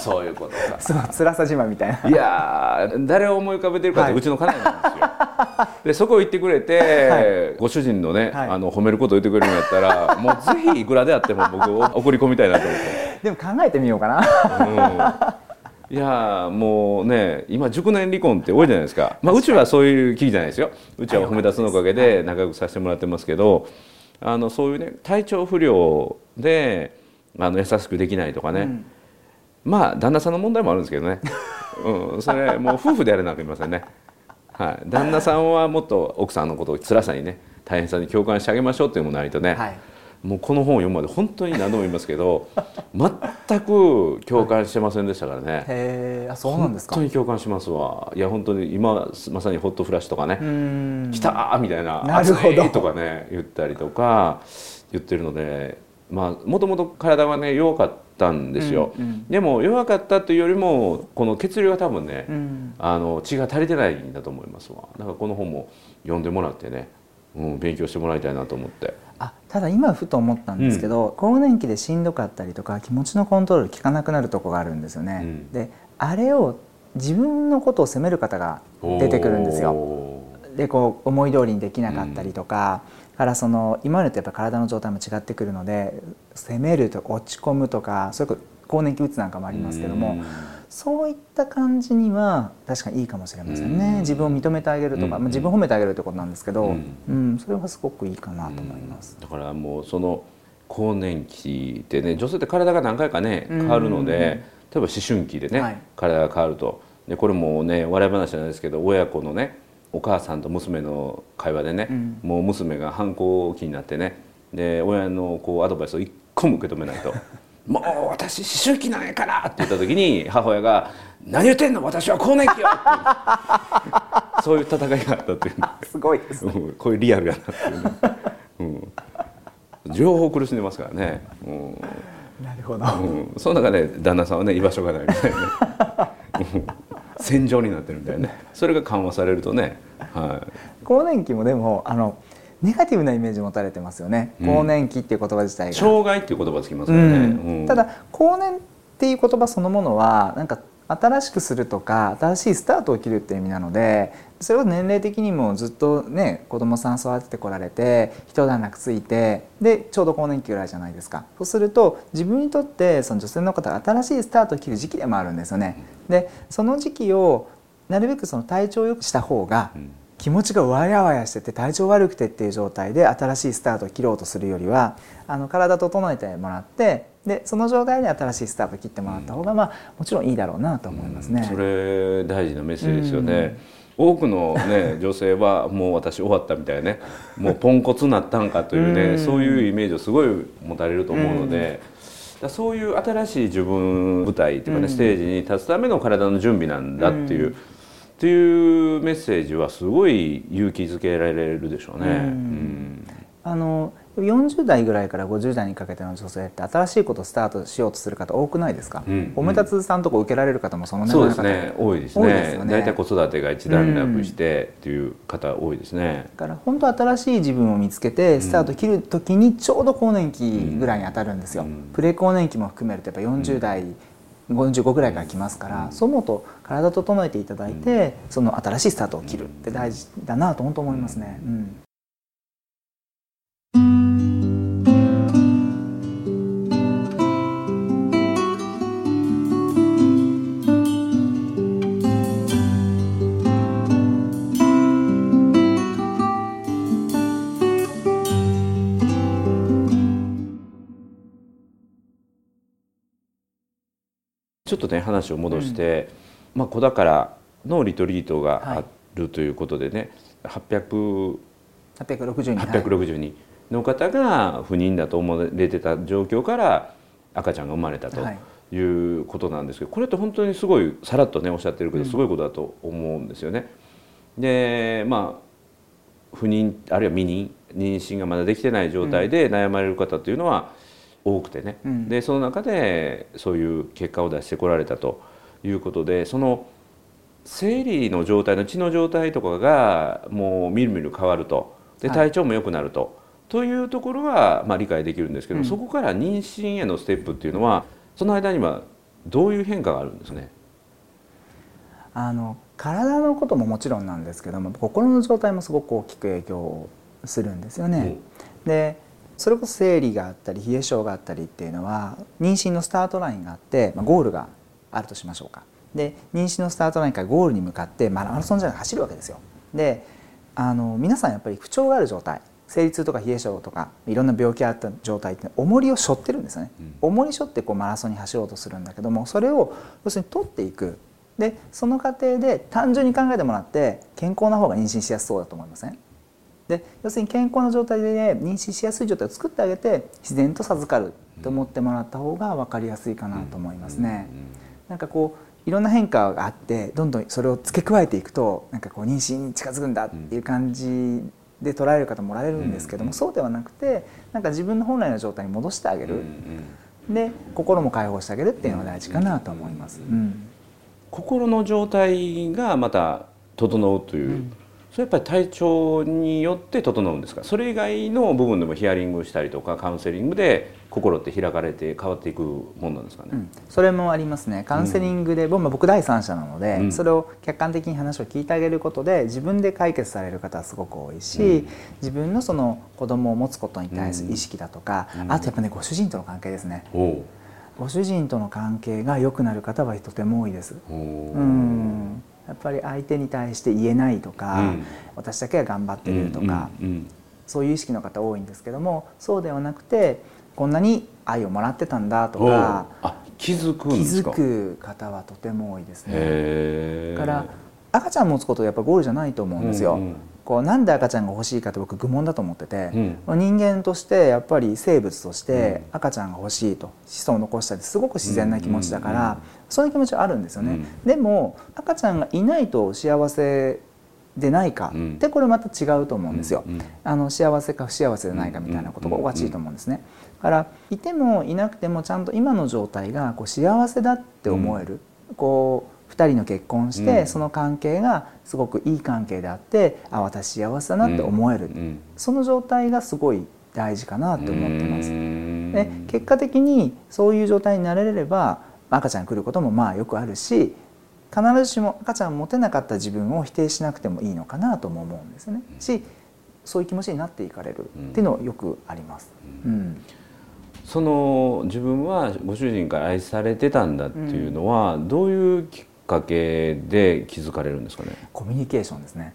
そういうことか。そう辛さ自慢みたいな。いや誰を思い浮かべてるかって、はい、うちの家内なんですよ。でそこ行ってくれて、はい、ご主人のね、はい、あの褒めることを言ってくれるんやったらもうぜひいくらであっても僕送り込みたいなと思ってでも考えてみようかな、うん、いやもうね今熟年離婚って多いじゃないですか、まあ、うちはそういう危機じゃないですよ。うちは褒め出すのおかげで仲良くさせてもらってますけどあのそういうね体調不良であの優しくできないとかね、うん。まあ旦那さんの問題もあるんですけどね、うん、それもう夫婦でやれなきゃいけませんね、はい、旦那さんはもっと奥さんのことを辛さにね大変さに共感してあげましょうっていうのもないとね、はいもうこの本を読むまで本当に何度も言いますけど 全く共感してませんでしたからね。へえあそうなんですか？本当に共感しますわ。いや本当に今まさにホットフラッシュとかねうーん。来たーみたいななるほど。とかね言ったりとか言ってるのでまあもともと体はね弱かったんですよ、うんうん。でも弱かったというよりもこの血流が多分ね、うん。あの血が足りてないんだと思いますわ。だからこの本も読んでもらってね、うん、勉強してもらいたいなと思ってあただ今ふと思ったんですけど、更年期でしんどかったりとか気持ちのコントロール効かなくなるとこがあるんですよね、うん。であれを自分のことを責める方が出てくるんですよ。おでこう思い通りにできなかったりとか、からその今までとやっぱ体の状態も違ってくるので責めるとか落ち込むとかそれこそ更年期うつなんかもあーりますけども、うん。そういった感じには確かにいいかもしれませんね、うん。自分を認めてあげるとか、うん。まあ、自分を褒めてあげるってことなんですけど、ううんんそれはすごくいいかなと思います。だからもうその更年期でね女性って体が何回かねうん。変わるので、例えば思春期でね、はい。体が変わると。でこれもね笑い話じゃないですけど親子のねお母さんと娘の会話でね、うん。もう娘が反抗期になってねで親のこうアドバイスを一個も受け止めないと「もう私思春期なんやから!」って言った時に母親が「何言ってんの？私は更年期よ!」って。そういう戦いがあったっていう。すごいですね。うん。こういうリアルやなっていうね、うん、両方苦しんでますからね、うん。なるほど。うん、その中で旦那さんはね居場所がないみたいな、うん。戦場になってるみたいなね。それが緩和されるとね、は更年期もでもあのネガティブなイメージ持たれてますよね、うん。更年期っていう言葉自体い、が。障害っていう言葉つきますうからね、ただ更年っていう言葉そのものはなんか新しくするとか新しいスタートを切るっていう意味なのでそれを年齢的にもずっとね子供さん育ててこられて一段落ついてでちょうど更年期ぐらいじゃないですか。そうすると自分にとってその女性の方が新しいスタートを切る時期でもあるんですよね。でその時期をなるべくその体調を良くした方がうん気持ちがわやわやしてて体調悪くてっていう状態で新しいスタートを切ろうとするよりはあの体整えてもらってでその状態で新しいスタートを切ってもらった方が、まあ、もちろんいいだろうなと思いますね。それ大事なメッセージですよね、多くの、ね、女性はもう私終わったみたいなねもうポンコツになったんかというね、うん。そういうイメージをすごい持たれると思うので、そういう新しい自分舞台っていうかね、うん。ステージに立つための体の準備なんだっていう、うんっていうメッセージはすごい勇気づけられるでしょうね。うん。うん。あの40代ぐらいから50代にかけての女性って新しいことをスタートしようとする方多くないですか、うんおめたつさんとこ受けられる方もその年代の方ですね。多いですねね。大体子育てが一段落してっていう方多いですね。だから本当新しい自分を見つけてスタート切る時にちょうど更年期ぐらいに当たるんですよ、うん。プレ更年期も含めるとやっぱ40代、55ぐらいから来ますから、そう思うと体整えていただいて、その新しいスタートを切るって大事だなと本当思いますね。うん。ちょっとね話を戻して、まあ子宝のリトリートがあるということでね、800 860人はい。860人の方が不妊だと思われてた状況から赤ちゃんが生まれたとはい。いうことなんですけどこれって本当にすごいさらっとねおっしゃってるけどすごいことだと思うんですよね。でまあ不妊あるいは未妊妊娠がまだできてない状態で悩まれる方っていうのは多くてね、うん。でその中でそういう結果を出してこられたということでその生理の状態の血の状態とかがもうみるみる変わると。ではい。体調も良くなると、というところはまあ理解できるんですけど、うん。そこから妊娠へのステップっていうのはその間にはどういう変化があるんですね？あの体のことももちろんなんですけども心の状態もすごく大きく影響するんですよね。でそれこそ生理があったり冷え性があったりっていうのは妊娠のスタートラインがあって、まあ、ゴールがあるとしましょうか。で妊娠のスタートラインからゴールに向かってマラソンじゃなくて走るわけですよ。であの皆さんやっぱり不調がある状態生理痛とか冷え性とかいろんな病気があった状態って重りを背負ってるんですよね、重り背負ってこうマラソンに走ろうとするんだけどもそれを要するに取っていくでその過程で単純に考えてもらって健康な方が妊娠しやすそうだと思いません？で要するに健康な状態で、ね、妊娠しやすい状態を作ってあげて自然と授かると思ってもらった方が分かりやすいかなと思いますね。なんかこういろんな変化があってどんどんそれを付け加えていくとなんかこう妊娠に近づくんだっていう感じで捉える方もらえるんですけども、そうではなくてなんか自分の本来の状態に戻してあげる、で心も解放してあげるっていうのが大事かなと思います。うん。心の状態がまた整うという、うん、それやっぱり体調によって整うんですか？それ以外の部分でもヒアリングしたりとかカウンセリングで心って開かれて変わっていくもんなんですかね、うん、それもありますね。カウンセリングで、うん、僕第三者なので、うん、それを客観的に話を聞いてあげることで自分で解決される方はすごく多いし、自分のその子供を持つことに対する意識だとか、あとやっぱねご主人との関係ですね。ご主人との関係が良くなる方はとても多いです。う。ん。やっぱり相手に対して言えないとか、うん、私だけが頑張ってるとか、うんうんうん、そういう意識の方多いんですけどもそうではなくてこんなに愛をもらってたんだとか気づく気づく方はとても多いですね。から赤ちゃん持つことやっぱゴールじゃないと思うんですよ。うんうんこうなんで赤ちゃんが欲しいかって僕愚問だと思ってて、うん、人間としてやっぱり生物として赤ちゃんが欲しいと子孫を残したりすごく自然な気持ちだから、そういう気持ちはあるんですよね、うん、でも赤ちゃんがいないと幸せでないかってこれまた違うと思うんですよ、あの幸せか不幸せでないかみたいなことがおかしいと思うんですね。だからいてもいなくてもちゃんと今の状態がこう幸せだって思える、こう2人の結婚して、うん、その関係がすごくいい関係であってあ私幸せだなって思える、うん、その状態がすごい大事かなと思ってます。で結果的にそういう状態になれれば赤ちゃん来ることもまあよくあるし必ずしも赤ちゃん持てなかった自分を否定しなくてもいいのかなとも思うんですね。しそういう気持ちになっていかれるっていうのはよくあります。うんその自分はご主人から愛されてたんだっていうのは、どういうきかけで気づかれるんですかね？コミュニケーションですね。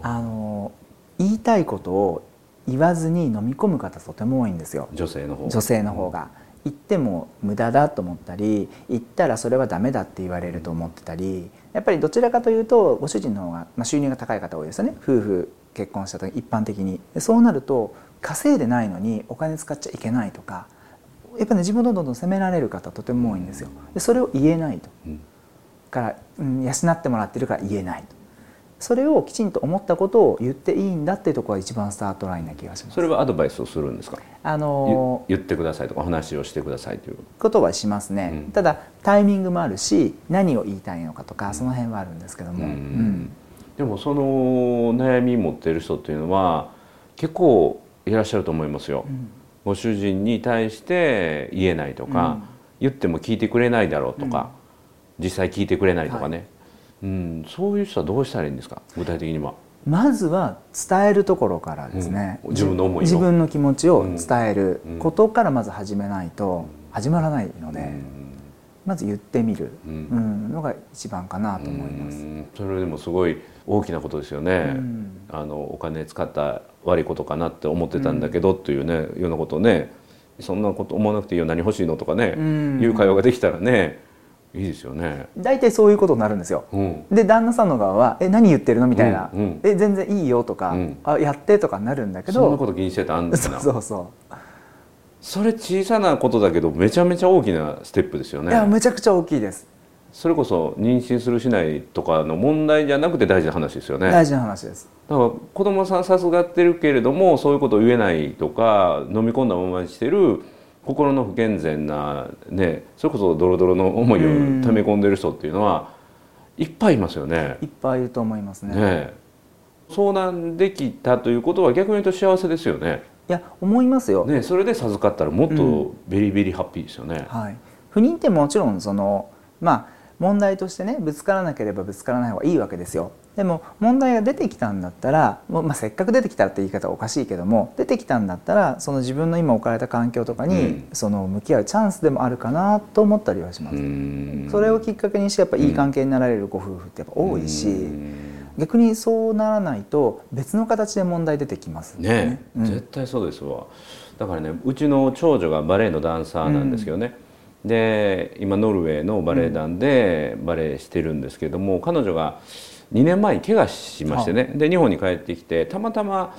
あの言いたいことを言わずに飲み込む方とても多いんですよ。女性の方。女性の方が、言っても無駄だと思ったり言ったらそれはダメだって言われると思ってたりやっぱりどちらかというとご主人の方が、まあ、収入が高い方多いですよね。夫婦結婚した時一般的に。そうなると稼いでないのにお金使っちゃいけないとかやっぱね自分をどんどん責められる方とても多いんですよ。でそれを言えないと、うん。から、うん、養ってもらってるから言えないと。それをきちんと思ったことを言っていいんだっていうところが一番スタートラインな気がします。それはアドバイスをするんですか？あの言ってくださいとか話をしてくださいということはしますね、うん、ただタイミングもあるし何を言いたいのかとかその辺はあるんですけども、うん、でもその悩み持っている人っていうのは結構いらっしゃると思いますよ、ご主人に対して言えないとか、言っても聞いてくれないだろうとか、実際聞いてくれないとかね、はい、うん、そういう人はどうしたらいいんですか？具体的には。まずは伝えるところからですね、うん、自分の思い自分の気持ちを伝えることからまず始めないと始まらないので、うん、まず言ってみる、うん、のが一番かなと思います。それでもすごい大きなことですよね。あのお金使った悪いことかなって思ってたんだけど、というねようなことをね。そんなこと思わなくていいよ。何欲しいのとかね、いう会話ができたらねいいですよね。大体そういうことになるんですよ、うん、で旦那さんの側は「え何言ってるの?」みたいな「うん。うん、え全然いいよ」とか、うん、あ「やって」とかなるんだけど。そんなこと気にしてた？んですなそうそう。それ小さなことだけどめちゃめちゃ大きなステップですよね。いやめちゃくちゃ大きいですそれこそ妊娠するしないとかの問題じゃなくて大事な話ですよね大事な話ですだから子供さん授かってるけれどもそういうことを言えないとか飲み込んだままにしてる心の不健全な、ね、それこそドロドロの思いを溜め込んでる人っていうのはいっぱいいますよね。いっぱいいると思いますね。ね相談できたということは逆に言うと幸せですよね。いや思いますよ。ねそれで授かったらもっとベリベリハッピーですよね。うん、はい。不妊ってもちろんそのまあ問題としてねぶつからなければぶつからない方がいいわけですよ。でも問題が出てきたんだったら、まあ、せっかく出てきたって言い方はおかしいけども出てきたんだったらその自分の今置かれた環境とかに、その向き合うチャンスでもあるかなと思ったりはします。それをきっかけにしてやっぱいい関係になられるご夫婦ってやっぱ多いし。逆にそうならないと別の形で問題出てきますね、ね。うん、絶対そうですわ。だからねうちの長女がバレエのダンサーなんですけどね、うん、で今ノルウェーのバレエ団でバレエしてるんですけども、彼女が2年前に怪我しましてね。で日本に帰ってきてたまたま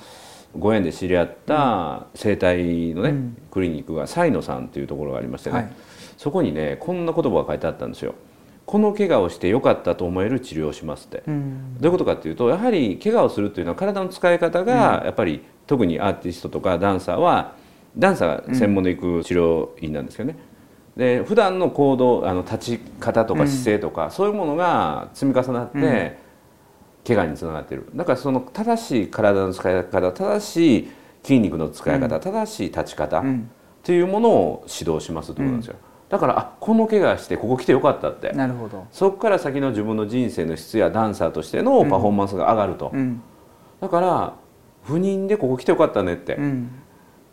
ご縁で知り合った整体のね、うん。クリニックがサイノさんっていうところがありましてね、はい。そこにねこんな言葉が書いてあったんですよ。この怪我をしてよかったと思える治療をしますって。うん。どういうことかっていうとやはり怪我をするっていうのは体の使い方がやっぱり特にアーティストとかダンサーはダンサーが専門で行く治療院なんですけどね。で普段の行動あの立ち方とか姿勢とか、そういうものが積み重なって、うん。怪我につながってる。だからその正しい体の使い方正しい筋肉の使い方、正しい立ち方、うん。っていうものを指導しますってことなんですよ、だからあこの怪我してここ来てよかったって。なるほど、そこから先の自分の人生の質やダンサーとしてのパフォーマンスが上がると、うん。だから不妊でここ来てよかったねって。う、ん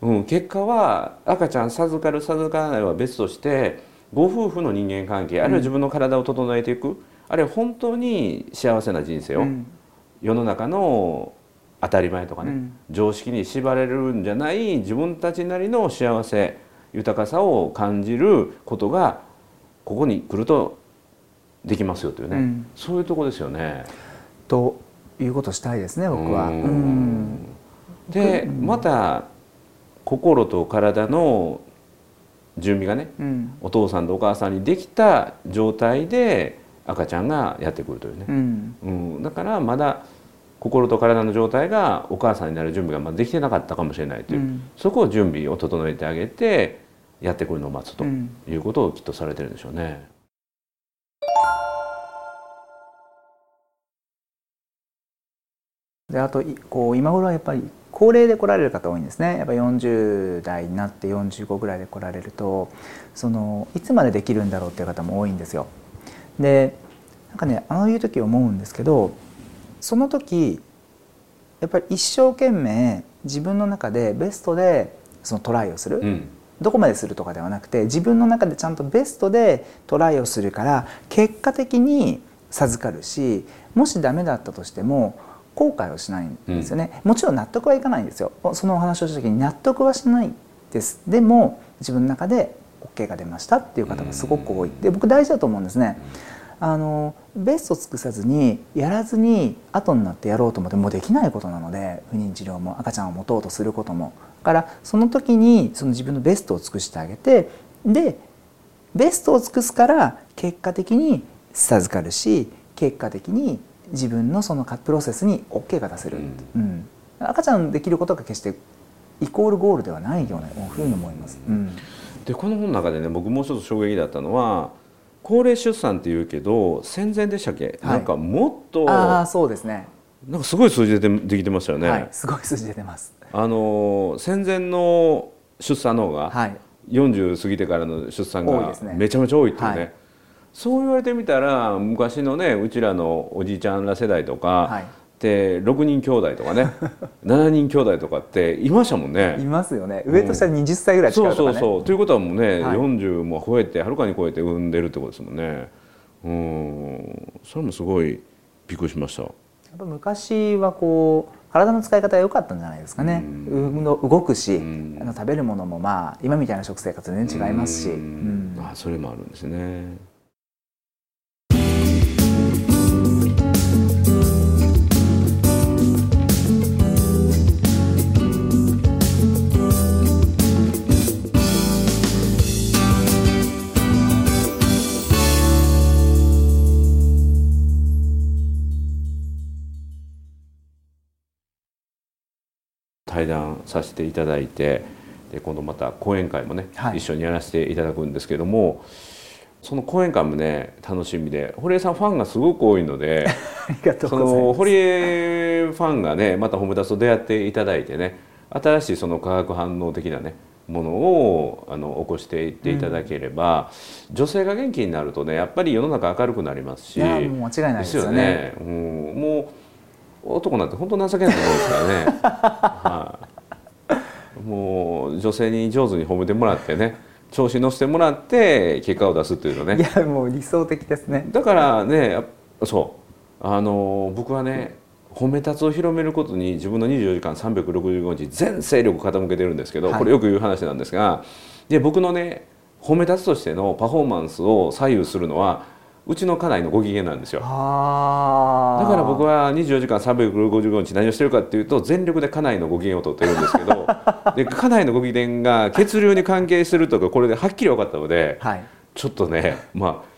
うん結果は赤ちゃん授かる授からないは別としてご夫婦の人間関係あるいは自分の体を整えていく、あるいは本当に幸せな人生を、うん。世の中の当たり前とかね、うん。常識に縛れるんじゃない自分たちなりの幸せ豊かさを感じることがここに来るとできますよというね、うん。そういうとこですよね。ということしたいですね僕は。ううん。ん。でまた心と体の準備がねうん。お父さんとお母さんにできた状態で赤ちゃんがやってくるというね。う、ん。うん、だからまだ心と体の状態がお母さんになる準備がまだできてなかったかもしれないという、うん。そこを準備を整えてあげてやってくるのを待つとうん。いうことをきっとされてるんでしょうね。であといこう今頃はやっぱり高齢で来られる方多いんですね。やっぱ40代になって45ぐらいで来られるとそのいつまでできるんだろうっていう方も多いんですよ。でなんかねあのいう時思うんですけどその時やっぱり一生懸命自分の中でベストでそのトライをする、うん。どこまでするとかではなくて自分の中でちゃんとベストでトライをするから結果的に授かるしもしダメだったとしても後悔をしないんですよね、もちろん納得はいかないんですよ。そのお話をした時に納得はしないです。でも自分の中で OK が出ましたっていう方がすごく多い。で僕大事だと思うんですね。あのベストを尽くさずにやらずに後になってやろうと思ってもうできないことなので不妊治療も赤ちゃんを持とうとすることも。だからその時にその自分のベストを尽くしてあげてでベストを尽くすから結果的に授かるし結果的に自分のそのプロセスに OK が出せる、うん。赤ちゃんできることが決してイコールゴールではないようなふうに思います。うん。でこの本の中でね僕もう一つ衝撃だったのは高齢出産っていうけど戦前でしたっけ、はい。なんかもっとあそうですね。んかすごい数字でできてましたよね。はい、すごい数字出てます。あの戦前の出産の方が、はい、40過ぎてからの出産がめちゃめちゃ多いっていうね。はいそう言われてみたら昔のねうちらのおじいちゃんら世代とか、はいで6人兄弟とかね 7人兄弟とかっていましたもんいね。ますよね。上と下で20歳ぐらい違そううとかね。そうそうということはもうね、はい40も超えてはるかに超えて産んでるってことですもんね。うんそれもすごいびっくりしました。やっぱ昔はこう体の使い方が良かったんじゃないですかね。運動動くし、んあの食べるものもまあ今みたいな食生活全然違いますし。ううんんあそれもあるんですね。対談させていただいてで今度また講演会もね、はい。一緒にやらせていただくんですけどもその講演会もね楽しみで堀江さんファンがすごく多いので そ。の堀江ファンがねまたホムダスと出会っていただいてね新しいその化学反応的なねものをあの起こしていっていただければ、女性が元気になるとねやっぱり世の中明るくなりますし間違いないですよね。うん、もう男なんて本当情けないと思うんですからね、はい、もう女性に上手に褒めてもらってね調子乗せてもらって結果を出すっていうのね。いやもう理想的ですね。だからねそう。あの僕はね褒め立つを広めることに自分の24時間365日全勢力傾けてるんですけど、はい。これよく言う話なんですがで僕のね褒め立つとしてのパフォーマンスを左右するのはうちの家内のご機嫌なんですよ。あだから僕はは24時間365日何をしてるかっていうと全力で家内のご機嫌を取ってるんですけど で家内のご機嫌が血流に関係するとかこれではっきり分かったのではい。ちょっとねまあ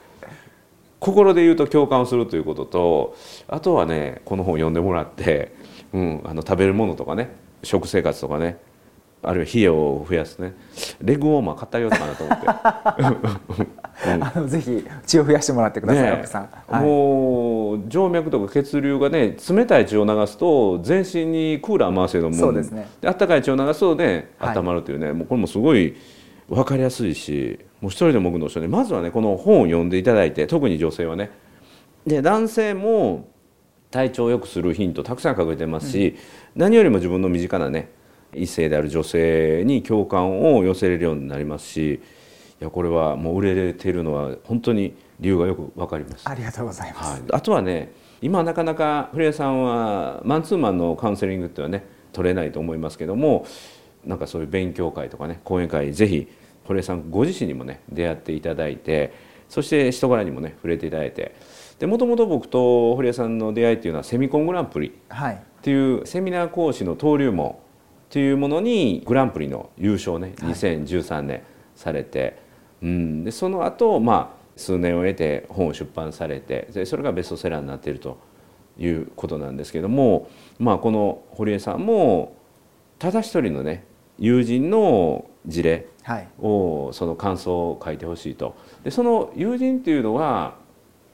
心で言うと共感をするということとあとはねこの本を読んでもらって、うん、あの食べるものとかね食生活とかねあるいは冷えを増やすね。レッグウォーマー買ってあげようかなと思って。う んあのぜひ血を増やしてもらってください、ね奥さん、はい、もう静脈とか血流がね冷たい血を流すと全身にクーラー回せるのもそうですね。で温かい血を流すとねはい。温まるというね、もうこれもすごい分かりやすいしもう一人でも多くの人にまずはねこの本を読んでいただいて特に女性はね。で男性も体調を良くするヒントたくさん隠れてますし、何よりも自分の身近なね異性である女性に共感を寄せれるようになりますしいやこれはもう売れてるのは本当に理由がよく分かります。ありがとうございます、はい、あとはね今なかなか古谷さんはマンツーマンのカウンセリングってはね取れないと思いますけどもなんかそういう勉強会とかね講演会ぜひ堀江さんご自身にもね出会っていただいてそして人柄にもね触れていただいてでもともと僕と堀江さんの出会いっていうのはセミコングランプリはい。っていうセミナー講師の登竜門っていうものにグランプリの優勝ねはい。2013年されて、うん、でその後、まあ数年を経て本を出版されてでそれがベストセラーになっているということなんですけども、まあ、この堀江さんもただ一人のね友人の事例はい。をその感想を書いてほしいと。でその友人っていうのは、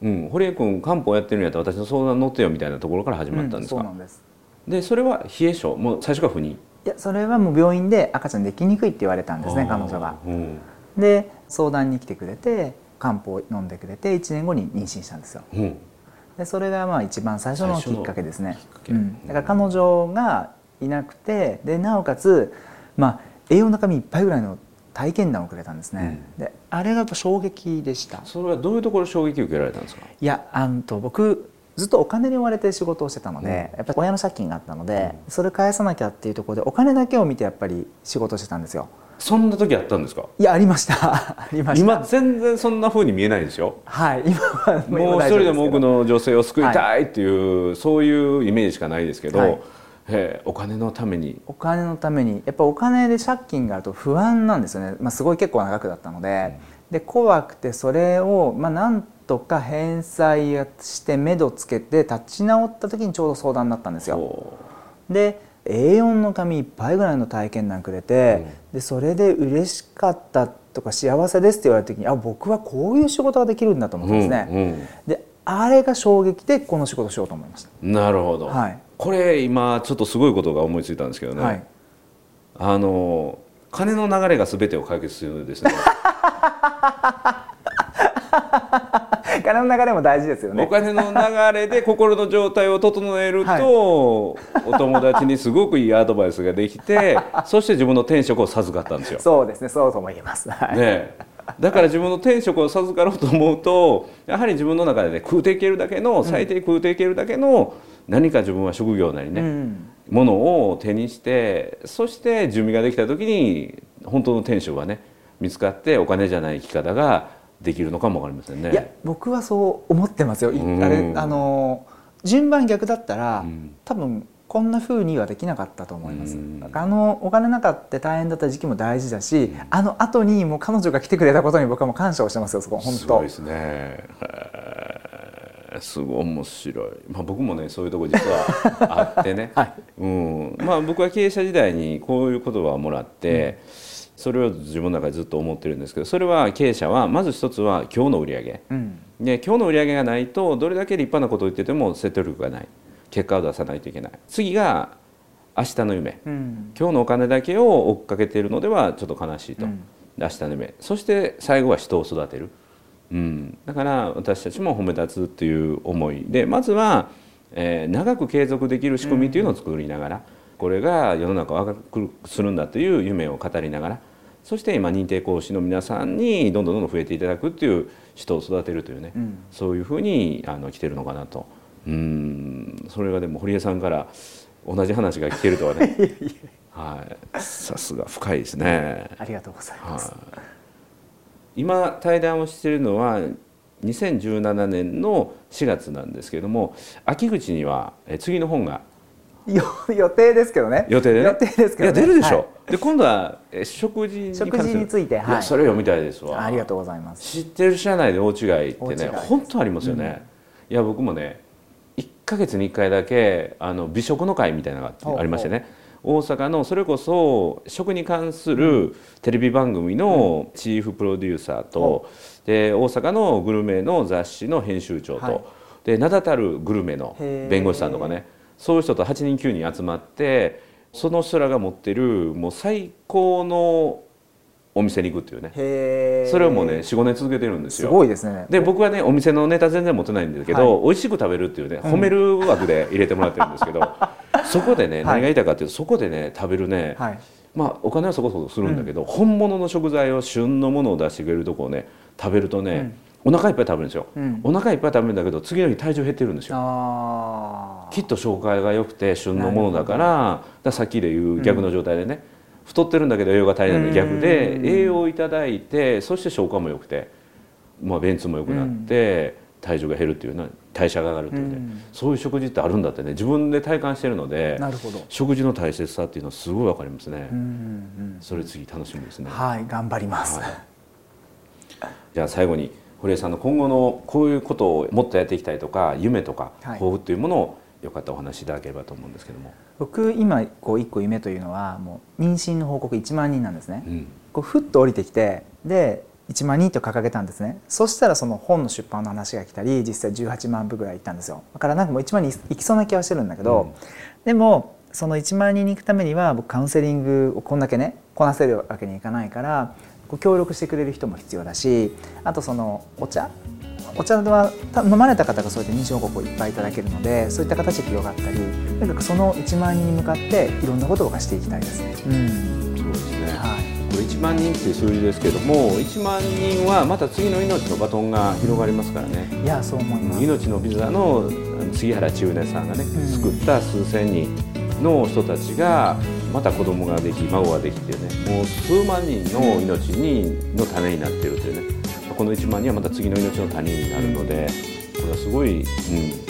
うん、堀江君漢方やってるんやったら私の相談乗ってよみたいなところから始まったんですか、うんそうなんです。でそれは冷え性もう最初から不妊いやそれはもう病院で赤ちゃんできにくいって言われたんですね彼女が。うん。で相談に来てくれて漢方を飲んでくれて1年後に妊娠したんですよ。うん。でそれがまあ一番最初のきっかけですね。うん、だから彼女がいなくてでなおかつ、まあ、栄養の中身いっぱいぐらいの体験談をくれたんですね、であれがやっぱ衝撃でした。それはどういうところ衝撃を受けられたんですか？いやあんと僕ずっとお金に追われて仕事をしてたので、やっぱり親の借金があったので、それ返さなきゃっていうところでお金だけを見てやっぱり仕事をしてたんですよ。そんな時あったんですか？いやありました。ありました。今全然そんな風に見えないですよはい今はもう一人でも多くのの女性を救いたいっていう、そういうイメージしかないですけど、はい。えーお金のために。お金のために。やっぱお金で借金があると不安なんですよね、まあ、すごい結構な額だったので,、で怖くてそれを、まあ、なんとか返済して目処つけて立ち直った時にちょうど相談になったんですよ。こで A4 の紙いっぱいぐらいの体験談くれて、でそれで嬉しかったとか幸せですって言われた時にあ僕はこういう仕事ができるんだと思うったんですね。うんであれが衝撃でこの仕事をしようと思いましうんなるほど、はい。これ今ちょっとすごいことが思いついたんですけどた。ね、はい。あの金の流れが全てを解決するんですね 金の流れも大事ですよねお。金の流れで心の状態を整えると、はいお友達にすごくいいアドバイスができて そして自分の転職を授かったんですよ。そうですね、そうとも言えます。はい。ねえだから自分の転職を授かろうと思うとやはり自分の中で、ね、食うていけるだけの最低食うていけるだけの何か自分は職業なりね、うんものを手にしてそして準備ができた時に本当の転職がね見つかってお金じゃない生き方ができるのかもわかりませんね。いや、僕はそう思ってますよ。いうんあれ、あの順番逆だったら、うん多分こんな風にはできなかったと思います。うんあのお金なかった大変だった時期も大事だし、あの後にもう彼女が来てくれたことに僕はもう感謝をしてますよ。そこ本当すごいで。すね。すごい面白い。まあ僕もねそういうとこ実はあってね。はいうん。まあ僕は経営者時代にこういう言葉をもらって、それを自分の中でずっと思ってるんですけど、それは経営者はまず一つは今日の売り上げ。うん。で今日の売り上げがないとどれだけ立派なことを言ってても説得力がない。結果を出さないといけない。次が明日の夢。うん。今日のお金だけを追っかけているのではちょっと悲しいと、うんで明日の夢そして最後は人を育てる、うん、だから私たちも褒め立つっていう思いでまずは、えー長く継続できる仕組みというのを作りながら、これが世の中を明るくするんだという夢を語りながらそして今認定講師の皆さんにどんどんどんどん増えていただくっていう人を育てるというね、うん。そういうふうにあの来てるのかなと。うん。それがでも堀江さんから同じ話が聞けるとはね。はい。さすが深いですね、ありがとうございます。はい、今対談をしているのは2017年の4月なんですけれども秋口にはえ次の本がよ 予定ですけどね。予定でね？予定ですけど、ね、いや出るでしょ、はい。で今度はえ食事に食事についてはい。やそれ読みたいですわ。ありがとうございます。知ってる知らないで大違いってね本当ありますよね、いや僕もね1ヶ月に1回だけあの美食の会みたいなのがありましてね。大阪のそれこそ食に関するテレビ番組のチーフプロデューサーと、で大阪のグルメの雑誌の編集長と、はい。で名だたるグルメの弁護士さんとかねそういう人と8人9人集まってその人らが持ってるもう最高のお店に行くっていうね。それをもうね45年続けてるんですすよごいですね。で僕はねお店のネタ全然持ってないんですけど、は美味しく食べるっていうね褒める枠で入れてもらってるんですけど、そこでねい。何が言いたいかっていうとそこでね食べるね、はい。まあお金はそこそこするんだけど、本物の食材を旬のものを出してくれるとこをね食べるとね、お腹いっぱい食べるんですよ、うん。お腹いっぱい食べるんだけど次の日体重減ってるんですよ。きっと消化が良くて旬のものだからさっきで言う逆の状態でね、太ってるんだけど栄養が足りないので逆でうん。栄養をいただいてそして消化も良くて、まあ、便通も良くなって、体重が減るっていうのは代謝が上がるっていうね、うん。そういう食事ってあるんだってね自分で体感してるのでなるほど。食事の大切さっていうのはすごい分かりますね、うんうん。それ次楽しみですね、はい頑張ります、はい。じゃあ最後に堀江さんの今後のこういうことをもっとやっていきたいとか夢とかはい。抱負というものをよかったらお話しいただければと思うんですけども、僕今こう一個夢というのはもう妊娠の報告1万人なんですね、うん。こうふっと降りてきてで1万人と掲げたんですね。そしたらその本の出版の話が来たり実際18万部ぐらいいったんですよ。だからなんかもう1万人いきそうな気はしてるんだけど、うん。でもその1万人に行くためには僕カウンセリングをこんだけねこなせるわけにいかないから協力してくれる人も必要だしあとそのお茶？お茶はた飲まれた方がそうやって認証報告をいっぱいいただけるのでそういった形で広がったりとにかくその1万人に向かっていろんなことをしていきたいです。うんそうですね、はい。これ1万人っていう数字ですけども1万人はまた次の命のバトンが広がりますからね。いやそう思います。命のビザの杉原千畝さんがね、ん。救った数千人の人たちがまた子供ができ孫ができてねもう数万人の命にの種になってるというね。この1万人はまた次の命の種になるのでこれはすごい、うん、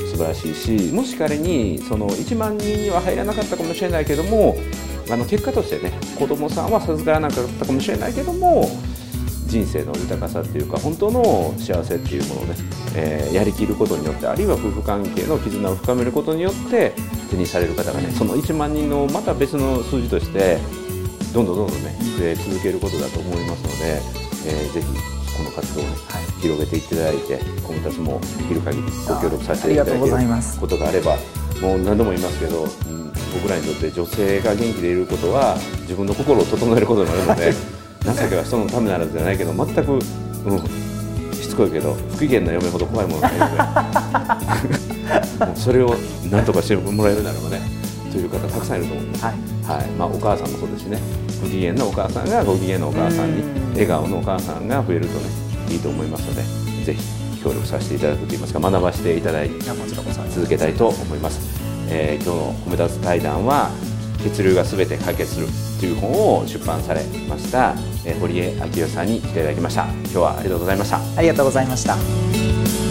素晴らしいしもし仮にその1万人には入らなかったかもしれないけどもあの結果としてね子供さんは授からなかったかもしれないけども人生の豊かさっていうか本当の幸せっていうものをね、えーやりきることによってあるいは夫婦関係の絆を深めることによって手にされる方がねその1万人のまた別の数字としてどんどんどんどんね増え続けることだと思いますので、えーぜひこの活動を、ね広げていっていただいて今後たちもできる限りご協力させていただけるますことがあればもう何度も言いますけど、うん僕らにとって女性が元気でいることは自分の心を整えることになるので情けは人のためならずじゃないけど全く、うん、しつこいけど不機嫌な嫁ほど怖いものないので。それを何とかしてもらえるならばねという方たくさんいると思います。はい。はい。まあ、お母さんもそうですしね。不機嫌なお母さんがご機嫌なお母さんにうん。笑顔のお母さんが増えるとねいいと思いますのでぜひ協力させていただくといいますか学ばせていただい続けたいと思います、えー今日の「褒め立つ対談」は「血流が全て解決する」という本を出版されました、え堀江明代さんに来ていただきました今日はありがとうございましたありがとうございました。